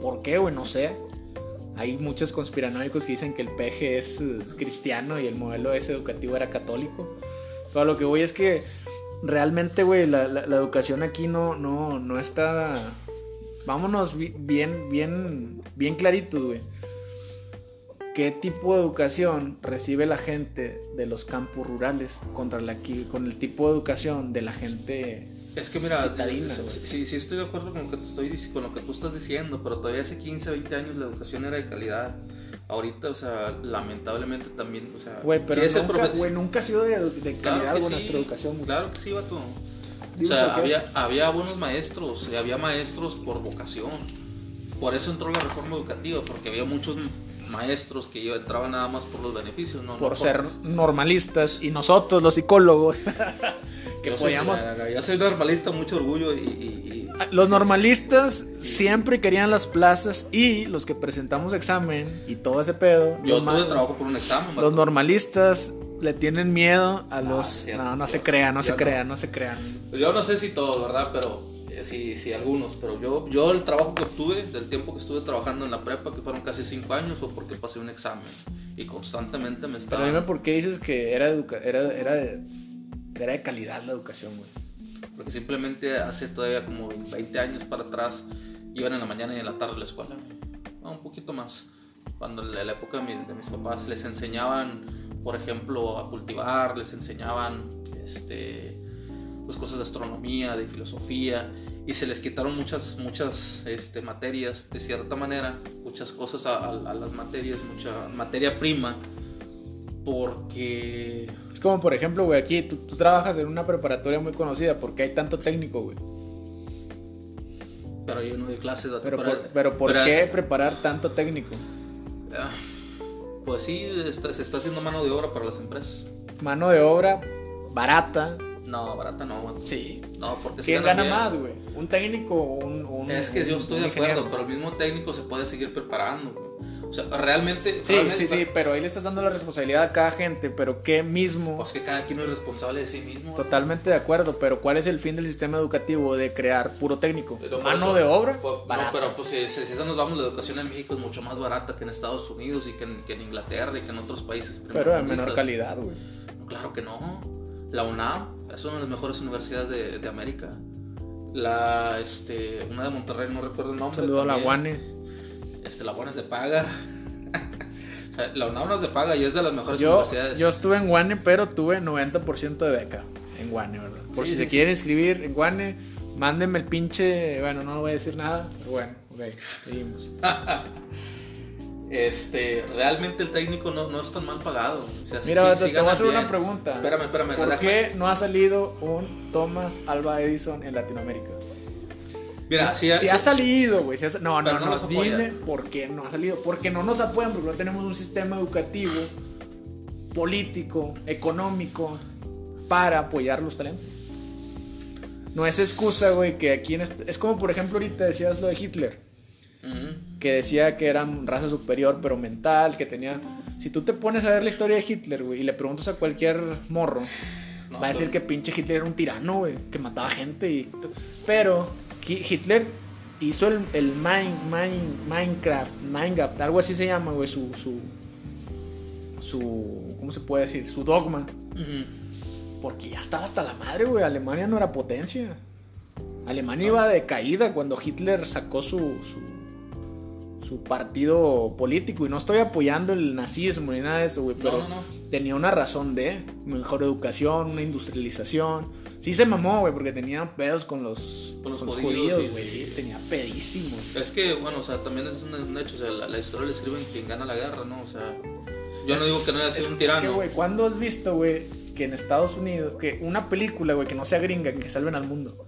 ¿Por qué, güey? No sé. Hay muchos conspiranoicos que dicen que el PG es eh, cristiano y el modelo ese educativo era católico. Pero lo que voy es que realmente, güey, la, educación aquí no, no, no está... Vámonos bi- bien, bien, bien claritos, güey. ¿Qué tipo de educación recibe la gente de los campos rurales contra la, con el tipo de educación de la gente Es que mira, citadina, sí, sí, estoy de acuerdo con lo, que te estoy, con lo que tú estás diciendo, pero todavía hace 15, 20 años la educación era de calidad. ahorita, o sea, lamentablemente también, o sea, Güey, pero el nunca, güey, nunca ha sido de, de Claro calidad con sí, nuestra educación, güey. Claro que sí, vato. O sea, había, había buenos maestros, y había maestros por vocación. Por eso entró la reforma educativa, porque había muchos maestros que iba- entraban nada más por los beneficios, ¿no? por No ser normalistas y nosotros, los psicólogos, que Yo soy, podíamos... yo soy normalista, mucho orgullo y... y- y- Los normalistas siempre querían las plazas y los que presentamos examen y todo ese pedo. Yo tuve trabajo por un examen. Los normalistas le tienen miedo a No, los... cierto, no, no se yo- crean, no yo se no. crean, no se crean. Yo no sé si todos, ¿verdad? Pero sí, sí, algunos. Pero yo, yo el trabajo que obtuve, del tiempo que estuve trabajando en la prepa, que fueron casi cinco años, fue porque pasé un examen. Y constantemente me Pero estaba... dime por qué dices que era, educa- era, era, de, era de calidad la educación, güey. Porque simplemente hace todavía como 20 años para atrás, iban en la mañana y en la tarde a la escuela. No, un poquito más. Cuando en la época de, de mis papás les enseñaban, por ejemplo, a cultivar, les enseñaban este, pues, cosas de astronomía, de filosofía, y se les quitaron muchas, muchas este, materias, de cierta manera, muchas cosas a, a- a las materias, mucha materia prima, porque Es como, por ejemplo, güey, aquí tú, tú trabajas en una preparatoria muy conocida porque hay tanto técnico, güey. pero yo no doy clases. Pero, por, pero ¿por qué preparar tanto técnico? Ah, Pues sí, está- se está haciendo mano de obra para las empresas. Mano de obra barata. No, barata no, vato. Sí. No, porque ¿Quién gana bien. más, güey? ¿Un técnico o un, un- Es que yo un- estoy un de acuerdo, pero el mismo técnico se puede seguir preparando. güey. O sea, realmente. Sí, realmente- sí, sí, pero ahí le estás dando la responsabilidad a cada gente, pero ¿qué mismo? Pues que cada quien es responsable de sí mismo. Totalmente de acuerdo, pero ¿cuál es el fin del sistema educativo de crear puro técnico? Pero Mano eso- de obra, pues, no, pero pues si, si, nos vamos, la educación en México es mucho más barata que en Estados Unidos y que en, que en Inglaterra y que en otros países. pero de menor calidad, güey. No, Claro que no. La UNAM es una de las mejores universidades de, de América. La, este, una de Monterrey, no recuerdo el nombre. Saludo a la. Guane. Este, la UNAM es de paga. o sea, la UNAM no es de paga y es de las mejores Yo, universidades. yo estuve en Guane, pero tuve 90% de beca en Guane, ¿verdad? Por Sí, si sí, se sí. quieren inscribir en Guane, mándenme el pinche. Bueno, no voy a decir nada, pero bueno, ok, seguimos. Este, realmente el técnico no, no es tan mal pagado. O sea, Mira, vato, sí te voy a hacer una bien. pregunta. Espérame, espérame. ¿Por déjame- qué no ha salido un Thomas Alba Edison en Latinoamérica? Mira, si, si ha salido, güey. si ha no, no, no no. nos. Dime por qué no ha salido. Porque no nos apoyan, porque no tenemos un sistema educativo, político, económico para apoyar los talentos. No es excusa, güey, que aquí en este- Es como, por ejemplo, ahorita decías lo de Hitler. Que decía que eran raza superior, pero mental, que tenían... Si tú te pones a ver la historia de Hitler, güey, y le preguntas a cualquier morro, No, va a decir que pinche Hitler era un tirano, güey, que mataba gente y... Pero Hi- Hitler hizo el, el Mine- Mine- Minecraft, Minecraft, algo así se llama, güey, su, su... Su... ¿Cómo se puede decir? Su dogma. Porque ya estaba hasta la madre, güey. Alemania no era potencia. Alemania iba de caída cuando Hitler sacó su, su, su partido político. Y no estoy apoyando el nazismo ni nada de eso, güey. No, Pero no, no. tenía una razón de mejor educación, una industrialización. Sí se mamó, güey, porque tenía pedos con los, Con los con judíos, güey. sí. Sí, tenía pedísimos. Es que, bueno, o sea, también es un, hecho. O sea, la, la historia la escriben quien gana la guerra, ¿no? O sea, yo no digo que no haya sido Es, un es tirano. que, güey, ¿cuándo has visto, güey, que en Estados Unidos, que una película, güey, que no sea gringa, que salven al mundo?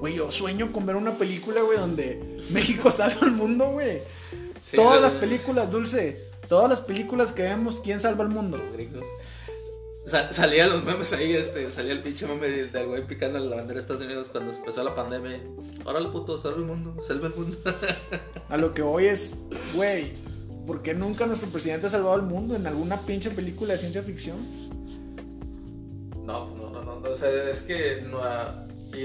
Güey, yo sueño con ver una película, güey, donde México salva al mundo, güey. Sí, todas de- las películas, Dulce, todas las películas que vemos, ¿quién salva al mundo? gringos. Sa- salían los memes ahí, este, salía el pinche meme del del güey picando la bandera de Estados Unidos cuando empezó la pandemia. Ahora el puto, salva el mundo, salva el mundo. A lo que hoy es, güey, ¿por qué nunca nuestro presidente ha salvado al mundo en alguna pinche película de ciencia ficción? No, no, no, no, no, o sea, es que no,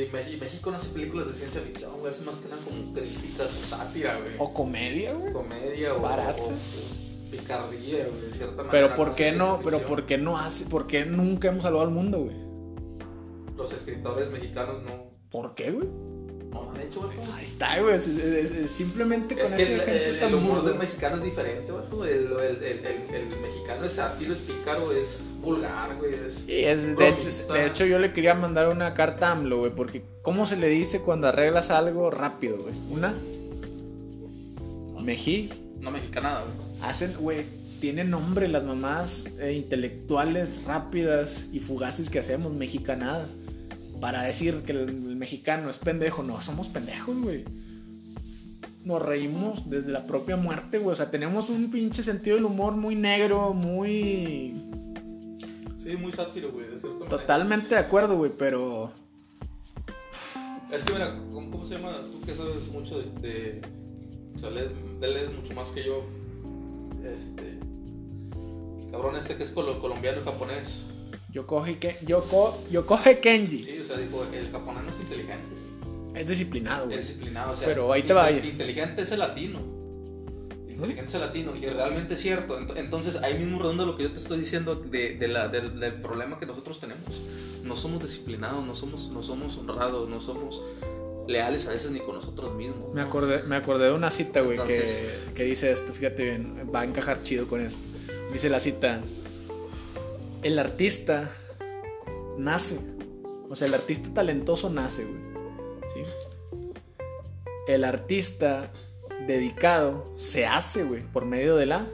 y, México no hace películas de ciencia ficción, güey, hace más que nada como críticas o sátira, güey. O comedia, güey. comedia o, Barata. o- o picardía, güey, de cierta manera. Pero ¿por qué no? Pero. ¿por qué no hace? ¿Por qué nunca hemos salvado al mundo, güey? Los escritores mexicanos no, ¿Por qué, güey? No hecho, güey. Ahí está, güey. Simplemente con Es que ese el, ejemplo el- tan el humor burdo. del mexicano es diferente, vato. El, mexicano es sátiro, es pícaro, es vulgar, güey. Es... Sí, es, de, hecho, bromista. de hecho, yo le quería mandar una carta a AMLO, güey, porque ¿cómo se le dice cuando arreglas algo rápido, güey? Una. Mejí. Una mexicanada, güey. Hacen, güey, tienen nombre las mamás eh, intelectuales rápidas y fugaces que hacemos, mexicanadas. Para decir que el, el mexicano es pendejo. No, somos pendejos, güey. Nos reímos desde la propia muerte, güey. O sea, tenemos un pinche sentido del humor muy negro, muy. Sí, muy sátiro, güey, de cierta manera. Totalmente de acuerdo, güey, pero. Es que mira, ¿cómo, se llama? Tú que sabes mucho de. de o sea, lees, lees mucho más que yo. Este. Cabrón, este que es colo- colombiano y japonés. Yo coge, que, yo, co- yo coge Kenji. Sí, o sea, dijo, el japonés no es inteligente. Es disciplinado, güey. Es disciplinado, o sea. Pero ahí te va. Inteligente es el latino. Inteligente es el latino. Y realmente es cierto. Ent- Entonces, ahí mismo redonda lo que yo te estoy diciendo de, de la- del, del problema que nosotros tenemos. No somos disciplinados, no somos, no somos honrados, no somos leales a veces ni con nosotros mismos. Me ¿no? acordé, me acordé de una cita, güey, que, que dice esto, fíjate bien, va a encajar chido con esto. Dice la cita, el artista nace, o sea, el artista talentoso nace, güey. ¿sí? El artista dedicado se hace, güey, por medio de la,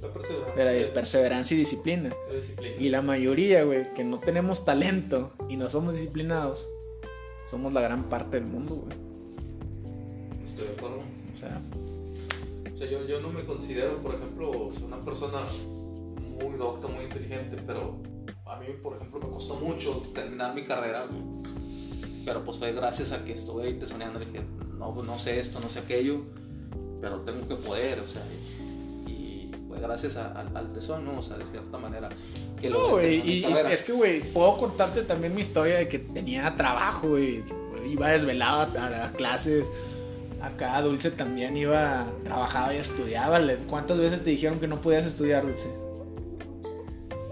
La perseverancia. de la perseverancia y disciplina. de disciplina. Y la mayoría, güey, que no tenemos talento y no somos disciplinados, somos la gran parte del mundo, güey. Estoy de acuerdo. O sea, O sea, yo, yo no me considero, por ejemplo, una persona muy docta, muy inteligente, pero a mí, por ejemplo, me costó mucho terminar mi carrera, güey. Pero pues fue gracias a que estuve ahí tesoneando dije, no, no sé esto, no sé aquello, pero tengo que poder, o sea, y, fue gracias a- al- al tesón, ¿no? O sea, de cierta manera, que No, güey, y, es que, güey, puedo contarte también mi historia de que tenía trabajo, güey. Iba desvelado a las clases. Acá Dulce también iba, trabajaba y estudiaba. ¿Cuántas veces te dijeron que no podías estudiar, Dulce?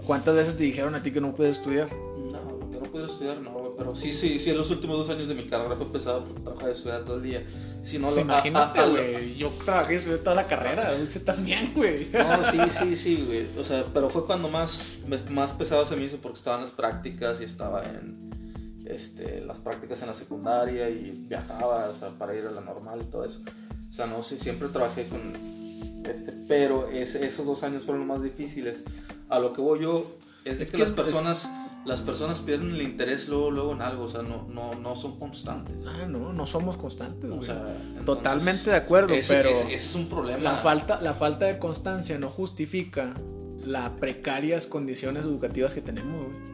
¿Cuántas veces te dijeron a ti que no puedes estudiar? No, yo no pude estudiar, no, güey, pero sí, sí, sí, en los últimos dos años de mi carrera fue pesado porque trabajaba y estudiar todo el día. Si no, Pues lo- a- imagínate, a- a- güey. Yo trabajé y estudié toda la carrera. Dulce también, güey. No, sí, sí, sí, güey. O sea, pero fue cuando más, más pesado se me hizo porque estaba en las prácticas y estaba en este, las prácticas en la secundaria y viajaba, o sea, para ir a la normal y todo eso. O sea, no sé, siempre trabajé con este, pero ese- esos dos años fueron los más difíciles. A lo que voy yo es de Es que, que las es- personas, las personas pierden el interés luego, luego en algo, o sea, no, no, no son constantes. Ah, no, no somos constantes, O sea, entonces, Totalmente de acuerdo, ese, pero ese- ese es un problema. la falta, la falta de constancia no justifica las precarias condiciones educativas que tenemos, güey.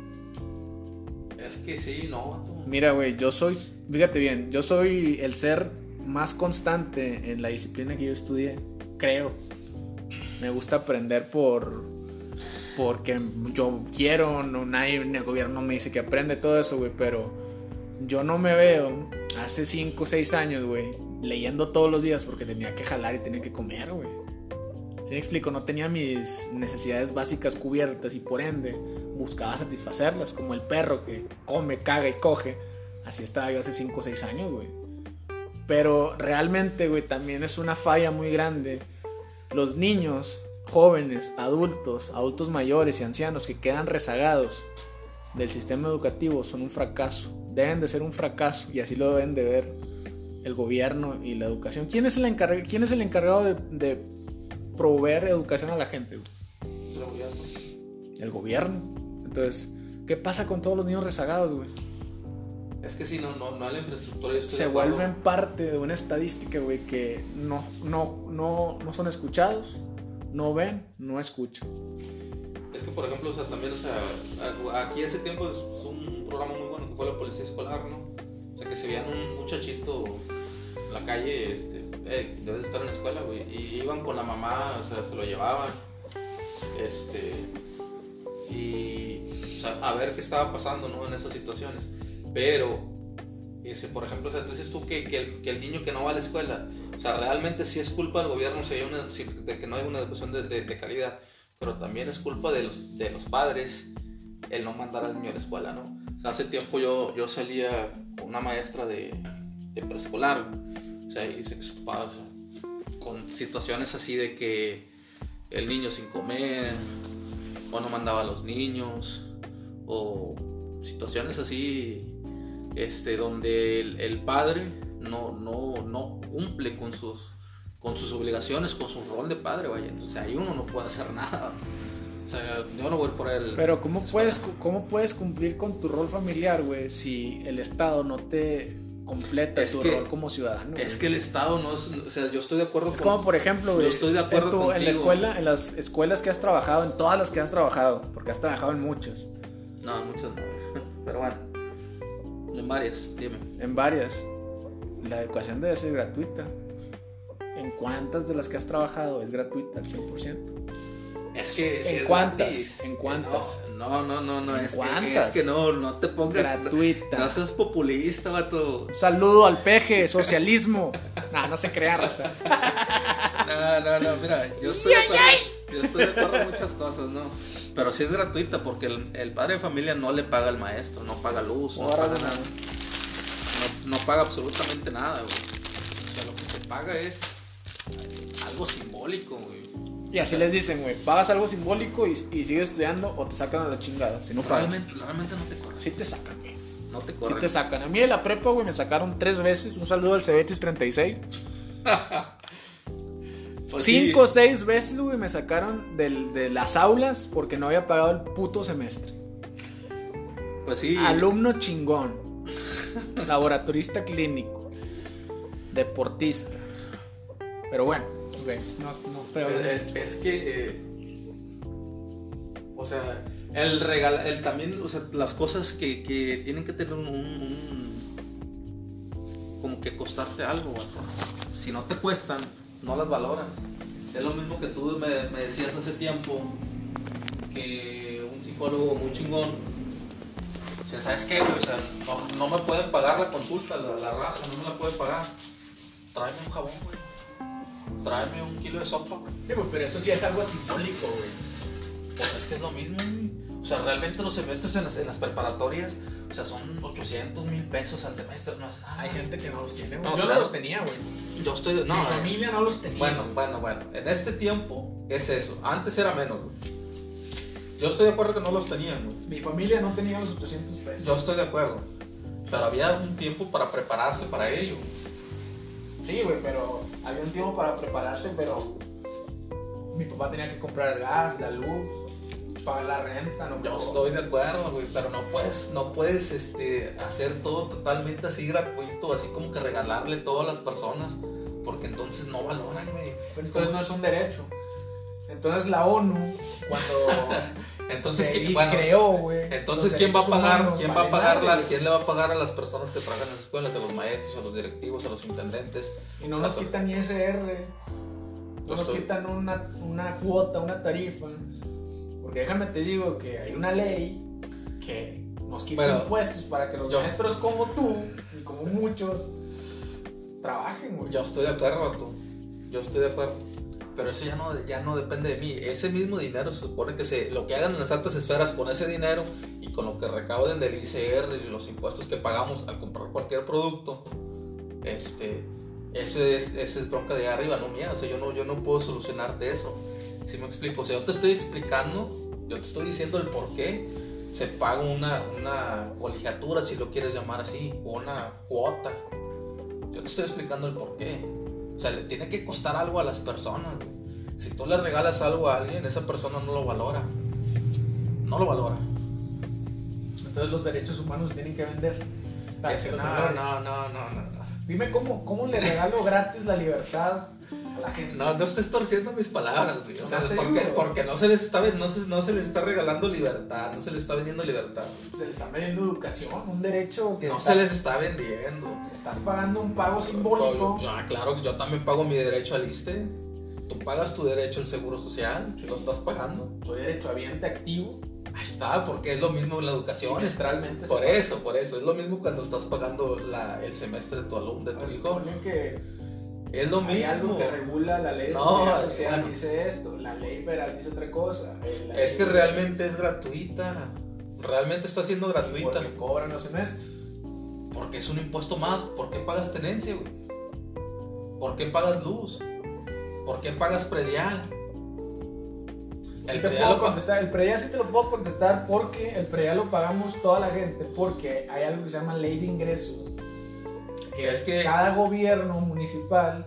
Es que sí, no. Mira, güey, yo soy, fíjate bien, yo soy el ser más constante en la disciplina que yo estudié, creo. Me gusta aprender por porque yo quiero, no nadie en el gobierno me dice que aprende todo eso, güey, pero yo no me veo hace 5 o 6 años, güey, leyendo todos los días porque tenía que jalar y tenía que comer, güey. ¿Sí me explico? No tenía mis necesidades básicas cubiertas y por ende buscaba satisfacerlas, como el perro que come, caga y coge. Así estaba yo hace 5 o 6 años, güey. Pero realmente, güey, también es una falla muy grande. Los niños, jóvenes, adultos, adultos mayores y ancianos que quedan rezagados del sistema educativo son un fracaso. Deben de ser un fracaso y así lo deben de ver el gobierno y la educación. ¿Quién es el, encarg- quién es el encargado de, de proveer educación a la gente? voy a- El gobierno. Entonces, ¿qué pasa con todos los niños rezagados, güey? Es que si no, no, no hay la infraestructura. Se vuelven parte de una estadística, güey, que no, no, no, no son escuchados, no ven, no escuchan. Es que, por ejemplo, o sea, también, o sea, aquí hace tiempo es un programa muy bueno que fue la policía escolar, ¿no? O sea, que se veían un muchachito en la calle, este, eh, debes de estar en la escuela, güey. Y iban con la mamá, o sea, se lo llevaban, este, y, o sea, a ver qué estaba pasando, ¿no? En esas situaciones. Pero, ese, por ejemplo, o sea, dices tú que, que, el, que el niño que no va a la escuela, o sea, realmente sí es culpa del gobierno si hay una- si- de que no hay una educación de, de- de calidad, pero también es culpa de los, de los padres el no mandar al niño a la escuela, ¿no? O sea, hace tiempo yo, yo salía con una maestra de, de preescolar, o sea, y se o sea, con situaciones así de que el niño sin comer, o no mandaba a los niños, o situaciones así, este, donde el, el padre no, no, no cumple con sus, con sus obligaciones, con su rol de padre, vaya. Entonces ahí uno no puede hacer nada. O sea, yo no voy por el... Pero ¿cómo puedes, ¿cómo puedes cumplir con tu rol familiar, güey, si el Estado no te completa Es tu que- rol como ciudadano? Es güey? que el Estado no es... O sea, yo estoy de acuerdo Es con... como por ejemplo, güey, Yo estoy de acuerdo en, tu- en la escuela, en las escuelas que has trabajado, en todas las que has trabajado, porque has trabajado en muchas, No, muchas no. Pero bueno. En varias, dime. en varias, la educación debe ser gratuita. ¿En cuántas de las que has trabajado es gratuita al 100%? Es que ¿En es cuántas? gratis. ¿En cuántas? No, no, no, no. ¿En es, que, cuántas? es que no, no te pongas. Gratuita. No seas populista, vato. Un saludo al peje, socialismo. nah, no se crea, raza. No, no, no, mira, yo estoy de acuerdo. Yo estoy de acuerdo en muchas cosas, ¿no? Pero sí es gratuita porque el, el padre de familia no le paga al maestro, no paga luz, no paga nada. No, no paga absolutamente nada, güey. O sea, lo que se paga es algo simbólico, güey. Y así les dicen, güey, pagas algo simbólico y, y sigues estudiando o te sacan a la chingada. Si no pagas. Realmente, realmente no te corren. Sí te sacan, güey. No te Sí corren. te sacan. A mí de la prepa, güey, me sacaron tres veces. Un saludo al Cebetis 36. Pues sí. Cinco o seis veces, güey, me sacaron del- de las aulas porque no había pagado el puto semestre. Pues sí. Alumno chingón. Laboratorista clínico. Deportista. Pero bueno, ok, no, no estoy hablando. Eh, eh, es que. eh, o sea, el regal. El también. O sea, las cosas que, que tienen que tener un. un- como que costarte algo, vato. Si no te cuestan, no las valoras. Es lo mismo que tú me, me decías hace tiempo. Que un psicólogo muy chingón. O sea, ¿sabes qué, güey? O sea, no, no me pueden pagar la consulta, la, la raza, no me la pueden pagar. Tráeme un jabón, güey. Tráeme un kilo de sopa, güey. Sí, güey, pero eso sí es algo simbólico, güey. Pues es que es lo mismo, güey. O sea, realmente los semestres en las, en las preparatorias, o sea, son 800 mil pesos al semestre, no es nada. Hay gente que no los tiene, güey. No, Yo claro. no los tenía, güey. Yo estoy. No, Mi eh, familia no los tenía. bueno, bueno, bueno. En este tiempo es eso. Antes era menos, güey. Yo estoy de acuerdo que no los tenían, güey. Mi familia no tenía los 800 pesos. Yo estoy de acuerdo. Pero había un tiempo para prepararse para ello. Sí, güey, pero había un tiempo para prepararse, pero mi papá tenía que comprar el gas, la luz, pagar la renta, no Yo estoy de acuerdo, güey, pero no puedes, no puedes este, hacer todo totalmente así gratuito, así como que regalarle todo a las personas, porque entonces no valoran, güey. Entonces no es un derecho. Entonces la ONU, cuando Entonces, ¿quién, bueno, creó, güey. entonces ¿quién va a pagar? ¿Quién va a pagar la, quién le va a pagar a las personas que trabajan en las escuelas, a los maestros, a los directivos, a los intendentes? Y no nos quitan ni SR, no nos estoy- quitan una, una cuota, una tarifa. Porque déjame te digo que hay una ley que nos quita Pero- impuestos para que los yo- maestros como tú y como muchos trabajen, güey. Yo estoy de acuerdo, tú. Yo estoy de acuerdo. Pero eso ya no, ya no depende de mí. Ese mismo dinero se supone que se, lo que hagan en las altas esferas con ese dinero y con lo que recauden del ICR y los impuestos que pagamos al comprar cualquier producto, este, eso es, es bronca de arriba, no mía. O sea, yo no, yo no puedo solucionarte eso. Si me explico? O sea, yo te estoy explicando, yo te estoy diciendo el por qué se paga una, una colegiatura, si lo quieres llamar así, o una cuota. Yo te estoy explicando el por qué. O sea, le tiene que costar algo a las personas. Si tú le regalas algo a alguien, esa persona no lo valora. No lo valora. Entonces los derechos humanos tienen que vender. Para que no, no, no, no, no. Dime cómo, cómo le regalo gratis la libertad la gente. No, no estés torciendo mis palabras, güey. O sea, No porque, porque no se les está no se, no se les está regalando libertad, no se les está vendiendo libertad. Se le está vendiendo educación, un derecho que No está- se les está vendiendo. estás pagando un pago simbólico. Yo- ah, claro yo también pago mi derecho al ISTE. Tú pagas tu derecho al seguro social, lo estás pagando. Soy derechohabiente activo. Ahí está, porque es lo mismo la educación. es- Trimestralmente. Por paga. eso, por eso. Es lo mismo cuando estás pagando la- el semestre de tu alumno, de tu hijo. que Es lo hay algo mismo. que regula la ley No, social bueno. dice esto, la ley federal dice otra cosa. eh, la Es que realmente es gratuita. Realmente está siendo gratuita. Porque cobran los semestres. Porque es un impuesto más. ¿Por qué pagas tenencia, güey? ¿Por qué pagas luz? ¿Por qué pagas predial? El te predial puedo contestar, el predial sí te lo puedo contestar porque el predial lo pagamos toda la gente porque hay algo que se llama ley de ingresos. Que es que Cada gobierno municipal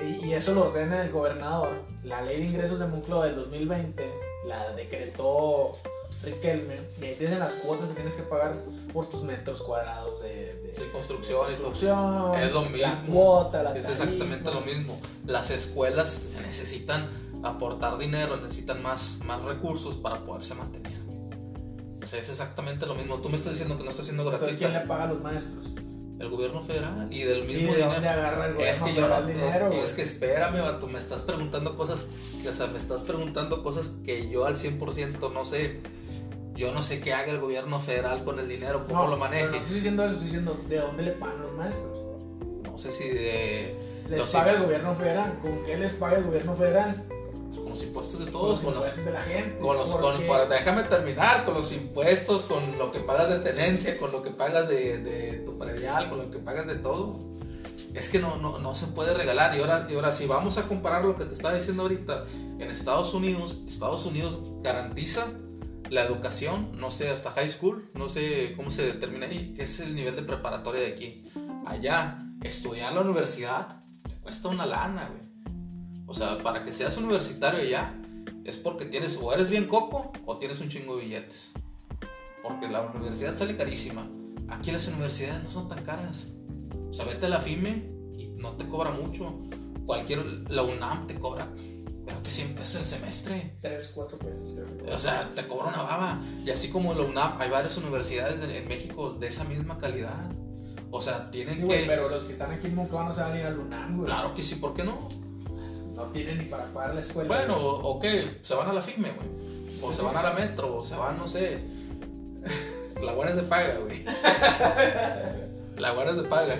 y, y eso lo ordena el gobernador. La ley de ingresos de Moncloa del 2020 la decretó Riquelme. Y ahí dicen las cuotas que tienes que pagar por tus metros cuadrados de, de, De construcción todo. construcción, Es lo La mismo. cuota, la Es exactamente lo mismo. Las escuelas necesitan aportar dinero, necesitan más, más recursos para poderse mantener. O sea, es exactamente lo mismo. Tú me estás diciendo que no está siendo Entonces, ¿quién le paga a los maestros? El gobierno federal y del ¿Y mismo de dónde dinero. agarra el Es que yo no, dinero? güey? es que espérame, vato, me estás preguntando cosas, o sea, me estás preguntando cosas que yo al 100% no sé. Yo no sé qué haga el gobierno federal con el dinero, cómo No, lo maneje. No estoy diciendo eso, estoy diciendo de dónde le pagan los maestros. No sé si de Les paga el gobierno federal. ¿Con qué les paga el gobierno federal? Con los impuestos de Con todos, los con los de la gente. Con los, ¿Por con- para- déjame terminar, con los impuestos, con lo que pagas de tenencia, con lo que pagas de, de tu predial, con lo que pagas de todo. Es que no, no, no se puede regalar. Y ahora, y ahora, si vamos a comparar lo que te estaba diciendo ahorita, en Estados Unidos, Estados Unidos garantiza la educación, no sé, hasta high school, no sé cómo se determina ahí, que es el nivel de preparatoria de aquí. Allá, estudiar la universidad te cuesta una lana, güey. O sea, para que seas universitario allá, es porque tienes o eres bien coco o tienes un chingo de billetes. Porque la universidad sale carísima. Aquí las universidades no son tan caras. O sea, vete a la FIME y no te cobra mucho. Cualquier, la UNAM te cobra, creo que 100 pesos el semestre. 3, 4 pesos. creo. O sea, te cobra una baba. Y así como la UNAM, hay varias universidades en, México de esa misma calidad. O sea, tienen Sí, que... pero los que están aquí en Moncloa no se van a ir al UNAM, güey. Claro que sí, ¿por qué no? No tienen ni para pagar la escuela. Bueno, güey. ok, se van a la FIME, güey. O se van a la Metro, o se van, no sé. La es de paga, güey. La es de paga.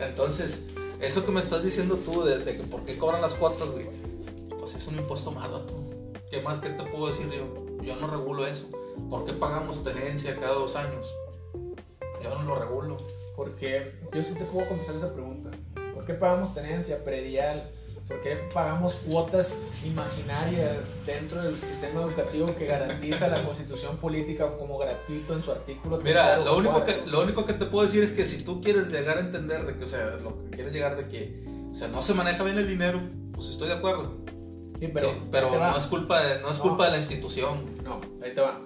Entonces, eso que me estás diciendo tú de, de que por qué cobran las cuotas, güey. Pues es un impuesto más, vato. ¿Qué más que te puedo decir yo? Yo no regulo eso. ¿Por qué pagamos tenencia cada dos años? Yo no lo regulo. Porque yo sí te puedo contestar esa pregunta. ¿Por qué pagamos tenencia, predial? ¿Por qué pagamos cuotas imaginarias dentro del sistema educativo que garantiza la constitución política como gratuito en su artículo Mira, lo único, que, lo único que te puedo decir es que si tú quieres llegar a entender de que, o sea, lo que quieres llegar de que, o sea, no se maneja bien el dinero, pues estoy de acuerdo. Sí, Pero, sí, pero no es culpa de, no es No. culpa de la institución. No, ahí te va.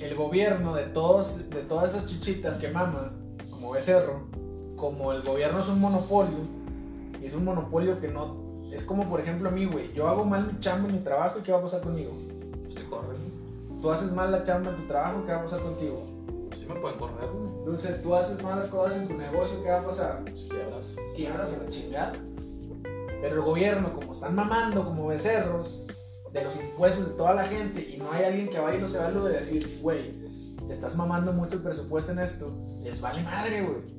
El gobierno de todos, de todas esas chichitas que mama, como Becerro, como el gobierno es un monopolio, y es un monopolio que no. Es como por ejemplo a mí, güey. Yo hago mal mi chamba en mi trabajo y ¿qué va a pasar conmigo? Estoy corriendo. Tú haces mal la chamba en tu trabajo, ¿qué va a pasar contigo? Sí me pueden correr, güey. Dulce, tú haces malas cosas en tu negocio, ¿qué va a pasar? Pues quiebras. Quiebras a la chingada. Pero el gobierno, como están mamando como becerros de los impuestos de toda la gente y no hay alguien que vaya y los evalúe de decir, güey, te estás mamando mucho el presupuesto en esto, les vale madre, güey.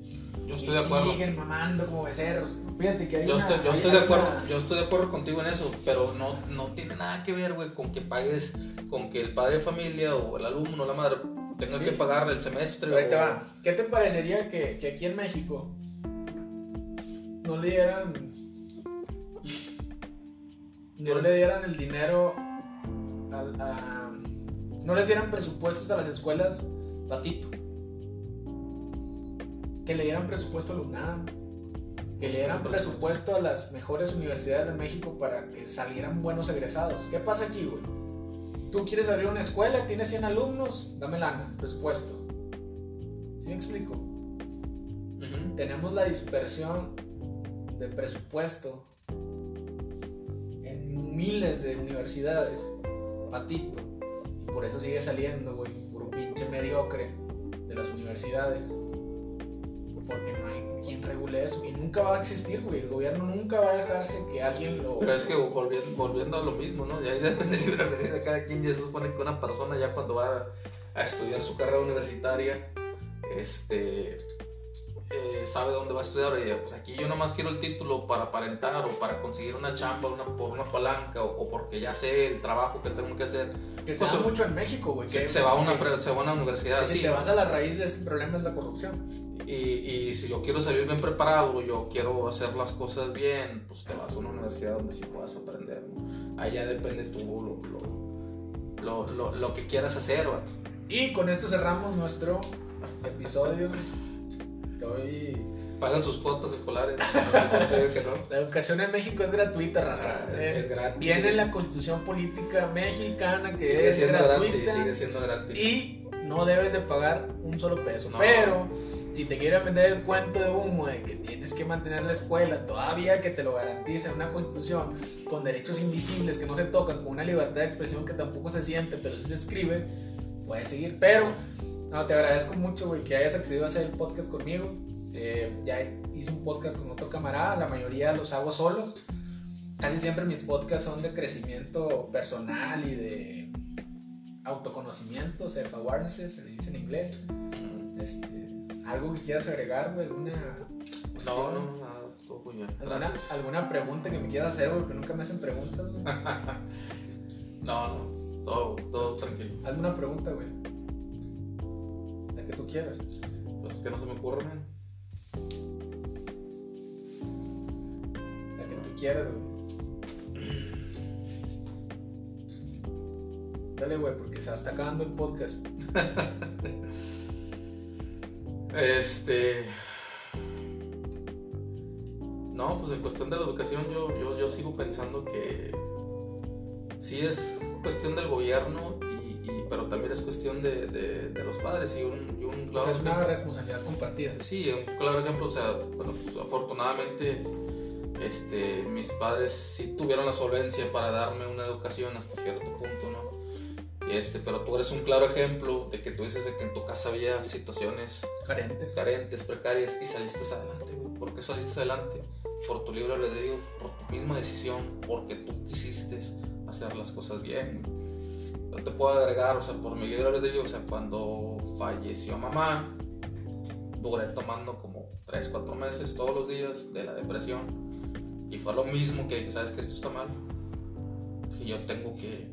Yo Y estoy de acuerdo. Siguen mamando como becerros. Fíjate que hay Yo una- estoy, yo hay- estoy de acuerdo, una- yo estoy de acuerdo contigo en eso, pero no, no tiene nada que ver, güey, con que pagues, con que el padre de familia o el alumno o la madre tenga Sí. que pagar el semestre. Pero ahí te o- va. ¿Qué te parecería que, que aquí en México no le dieran. No le dieran el dinero al- a- no les dieran presupuestos a las escuelas patito. Que le dieran presupuesto a la UNAM. Que le dieran presupuesto a las mejores universidades de México para que salieran buenos egresados. ¿Qué pasa aquí, güey? Tú quieres abrir una escuela, tienes 100 alumnos, dame lana, presupuesto. ¿Sí me explico? Tenemos la dispersión de presupuesto en miles de universidades, patito. Y por eso sigue saliendo, güey, puro pinche mediocre de las universidades. Porque no hay quien regule eso. Y nunca va a existir, güey. El gobierno nunca va a dejarse que alguien lo. Pero es que volviendo, volviendo a lo mismo, ¿no? Ya depende de la medida de cada quien. Ya se supone que una persona ya cuando va a, a estudiar su carrera universitaria, este, eh, sabe dónde va a estudiar. Y pues aquí yo nomás quiero el título para aparentar o para conseguir una chamba una, por una palanca o, o porque ya sé el trabajo que tengo que hacer. que se pues, da mucho en México, güey. Se, se va a una, se va a una universidad así. si te vas a la raíz de ese problema es la corrupción. Y, y si yo quiero salir bien preparado, yo quiero hacer las cosas bien, pues te vas a una universidad donde sí puedas aprender. ¿no? Ya depende tú lo, lo, lo, lo, lo que quieras hacer. vato. Y con esto cerramos nuestro episodio. Estoy pagan sus cuotas escolares. No no. La educación en México es gratuita, raza. Ah, Eh, es gratis. Viene en la constitución política mexicana que Sigue es siendo gratuita. gratis, sigue siendo gratis. Y no debes de pagar un solo peso. No. Pero si te quieren vender el cuento de humo de que tienes que mantener la escuela, todavía que te lo garantiza una constitución con derechos invisibles que no se tocan, con una libertad de expresión que tampoco se siente, pero sí se escribe, puedes seguir. Pero no, te agradezco mucho, güey, que hayas accedido a hacer el podcast conmigo. Eh, ya hice un podcast con otro camarada, la mayoría los hago solos. Casi siempre mis podcasts son de crecimiento personal y de autoconocimiento, self-awareness, se le dice en inglés. Este, ¿Algo que quieras agregar, güey? ¿Alguna No, no, no, nada, todo muy bien. ¿Alguna. ¿Alguna pregunta que me quieras hacer, güey? Porque nunca me hacen preguntas, güey. No, no, todo, todo tranquilo. Hazme una pregunta, güey. La que tú quieras. Pues que no se me ocurre, man. La que tú quieras, güey. Dale, güey, porque se está acabando el podcast. Este. No, pues en cuestión de la educación, yo, yo, yo sigo pensando que sí es cuestión del gobierno, y, y- pero también es cuestión de, de- de los padres. Y un, y un O claro sea, es una responsabilidad compartida. Sí, un claro ejemplo, o sea, bueno, pues, afortunadamente este, mis padres sí tuvieron la solvencia para darme una educación hasta cierto punto, ¿no? Este, pero tú eres un claro ejemplo de que tú dices de que en tu casa había situaciones Carentes. carentes, precarias y saliste adelante, güey. ¿Por qué saliste adelante? Por tu libre albedrío, por tu misma decisión, porque tú quisiste hacer las cosas bien. Yo te puedo agregar, o sea, por mi libre albedrío, o sea, cuando falleció mamá, duré tomando como 3, 4 meses todos los días de la depresión. Y fue lo mismo que, ¿sabes que Esto está mal. Yo tengo que,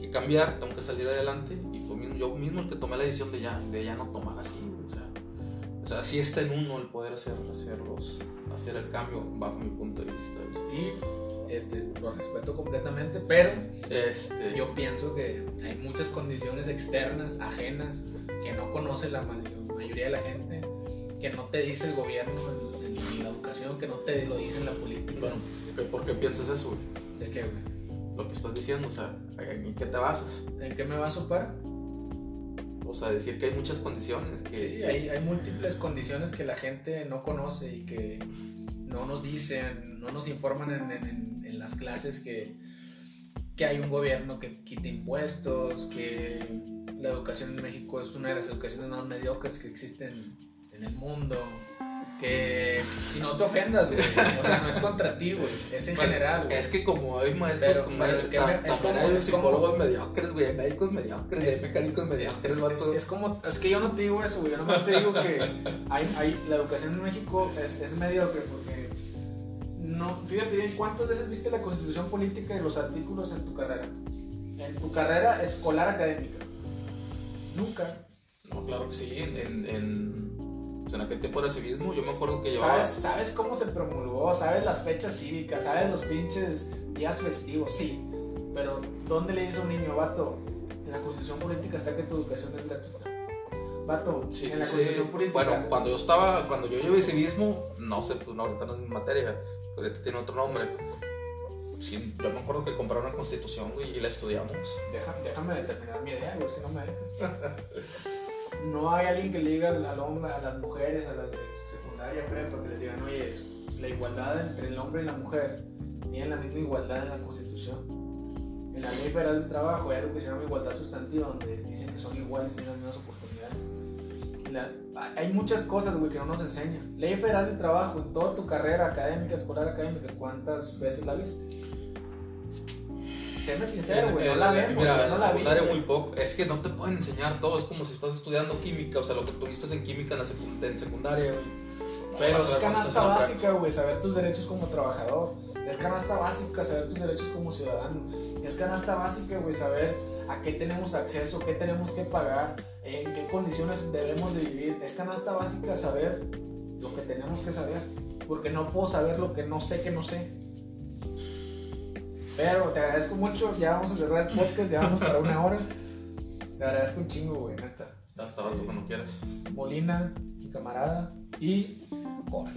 que cambiar, tengo que salir adelante. Y fue yo mismo el que tomé la decisión de ya, de ya no tomar así, o sea. O sea, sí está en uno el poder hacer, hacerlos, hacer el cambio bajo mi punto de vista. Y este, lo respeto completamente, pero Este, yo pienso que hay muchas condiciones externas, ajenas, que no conoce la ma- mayoría de la gente, que no te dice el gobierno en, en la educación, que no te lo dice en la política. bueno, ¿qué- ¿por qué piensas eso? ¿De qué, güey? Lo que estás diciendo, o sea, ¿en qué te basas? ¿En qué me baso para? O sea, decir que hay muchas condiciones que... Sí, hay, hay múltiples condiciones que la gente no conoce y que no nos dicen, no nos informan en, en- en- en las clases que, que hay un gobierno que quita impuestos, que la educación en México es una de las educaciones más mediocres que existen en el mundo. Que. Y no te ofendas, güey. O sea, no es contra ti, güey. Es en Bueno, general, güey. Es que como hay maestros, Pero- como pero hay, que me- es como- hay como- psicólogos mediocres, güey, hay médicos mediocres, hay Es- mecánicos Es, mediocres, es- vato. es- es como, es que yo no te digo eso, güey. Yo nomás te digo que hay, hay, la educación en México es, es mediocre porque no, fíjate ¿cuántas veces viste la constitución política y los artículos en tu carrera? En tu carrera escolar académica. Nunca. No, claro que sí, en, pues en aquel tiempo era civismo, yo me acuerdo que llevaba... ¿Sabes, ¿Sabes cómo se promulgó? ¿Sabes las fechas cívicas? ¿Sabes los pinches días festivos? Sí. Pero, ¿dónde le dice a un niño, vato? En la constitución política está que tu educación es gratuita. Vato, Sí, en la sí. constitución política. Bueno, cuando yo estaba, cuando yo llevé civismo, no sé, pues no, ahorita no es mi materia, ahorita tiene otro nombre. Sí, yo me acuerdo que compraron una constitución, güey, y la estudiamos. Deja- déjame terminar mi idea, güey, es que no me dejas. no hay alguien que le diga al hombre, a las mujeres, a las de secundaria, prepa, que les digan, oye, eso, la igualdad entre el hombre y la mujer tienen la misma igualdad en la Constitución. En la Ley Federal del Trabajo hay algo que se llama igualdad sustantiva, donde dicen que son iguales y tienen las mismas oportunidades. La- hay muchas cosas, güey, que no nos enseñan. Ley Federal del Trabajo, en toda tu carrera académica, escolar académica, ¿cuántas veces la viste? Séme sincero, güey, no la vemos, Mira, no la vi. secundaria güey. muy poco. Es que no te pueden enseñar todo, es como si estás estudiando química, o sea, lo que tuviste en química en, la secund- en secundaria, güey. Pero a es canasta básica, güey, saber tus derechos como trabajador. Es canasta básica saber tus derechos como ciudadano. Es canasta básica, güey, saber a qué tenemos acceso, qué tenemos que pagar, en qué condiciones debemos de vivir. Es canasta básica saber lo que tenemos que saber. Porque no puedo saber lo que no sé que no sé. Pero te agradezco mucho. Ya vamos a cerrar el podcast, ya vamos para una hora. Te agradezco un chingo, güey, neta. Hasta rato cuando quieras. Molina, mi camarada. Y corre.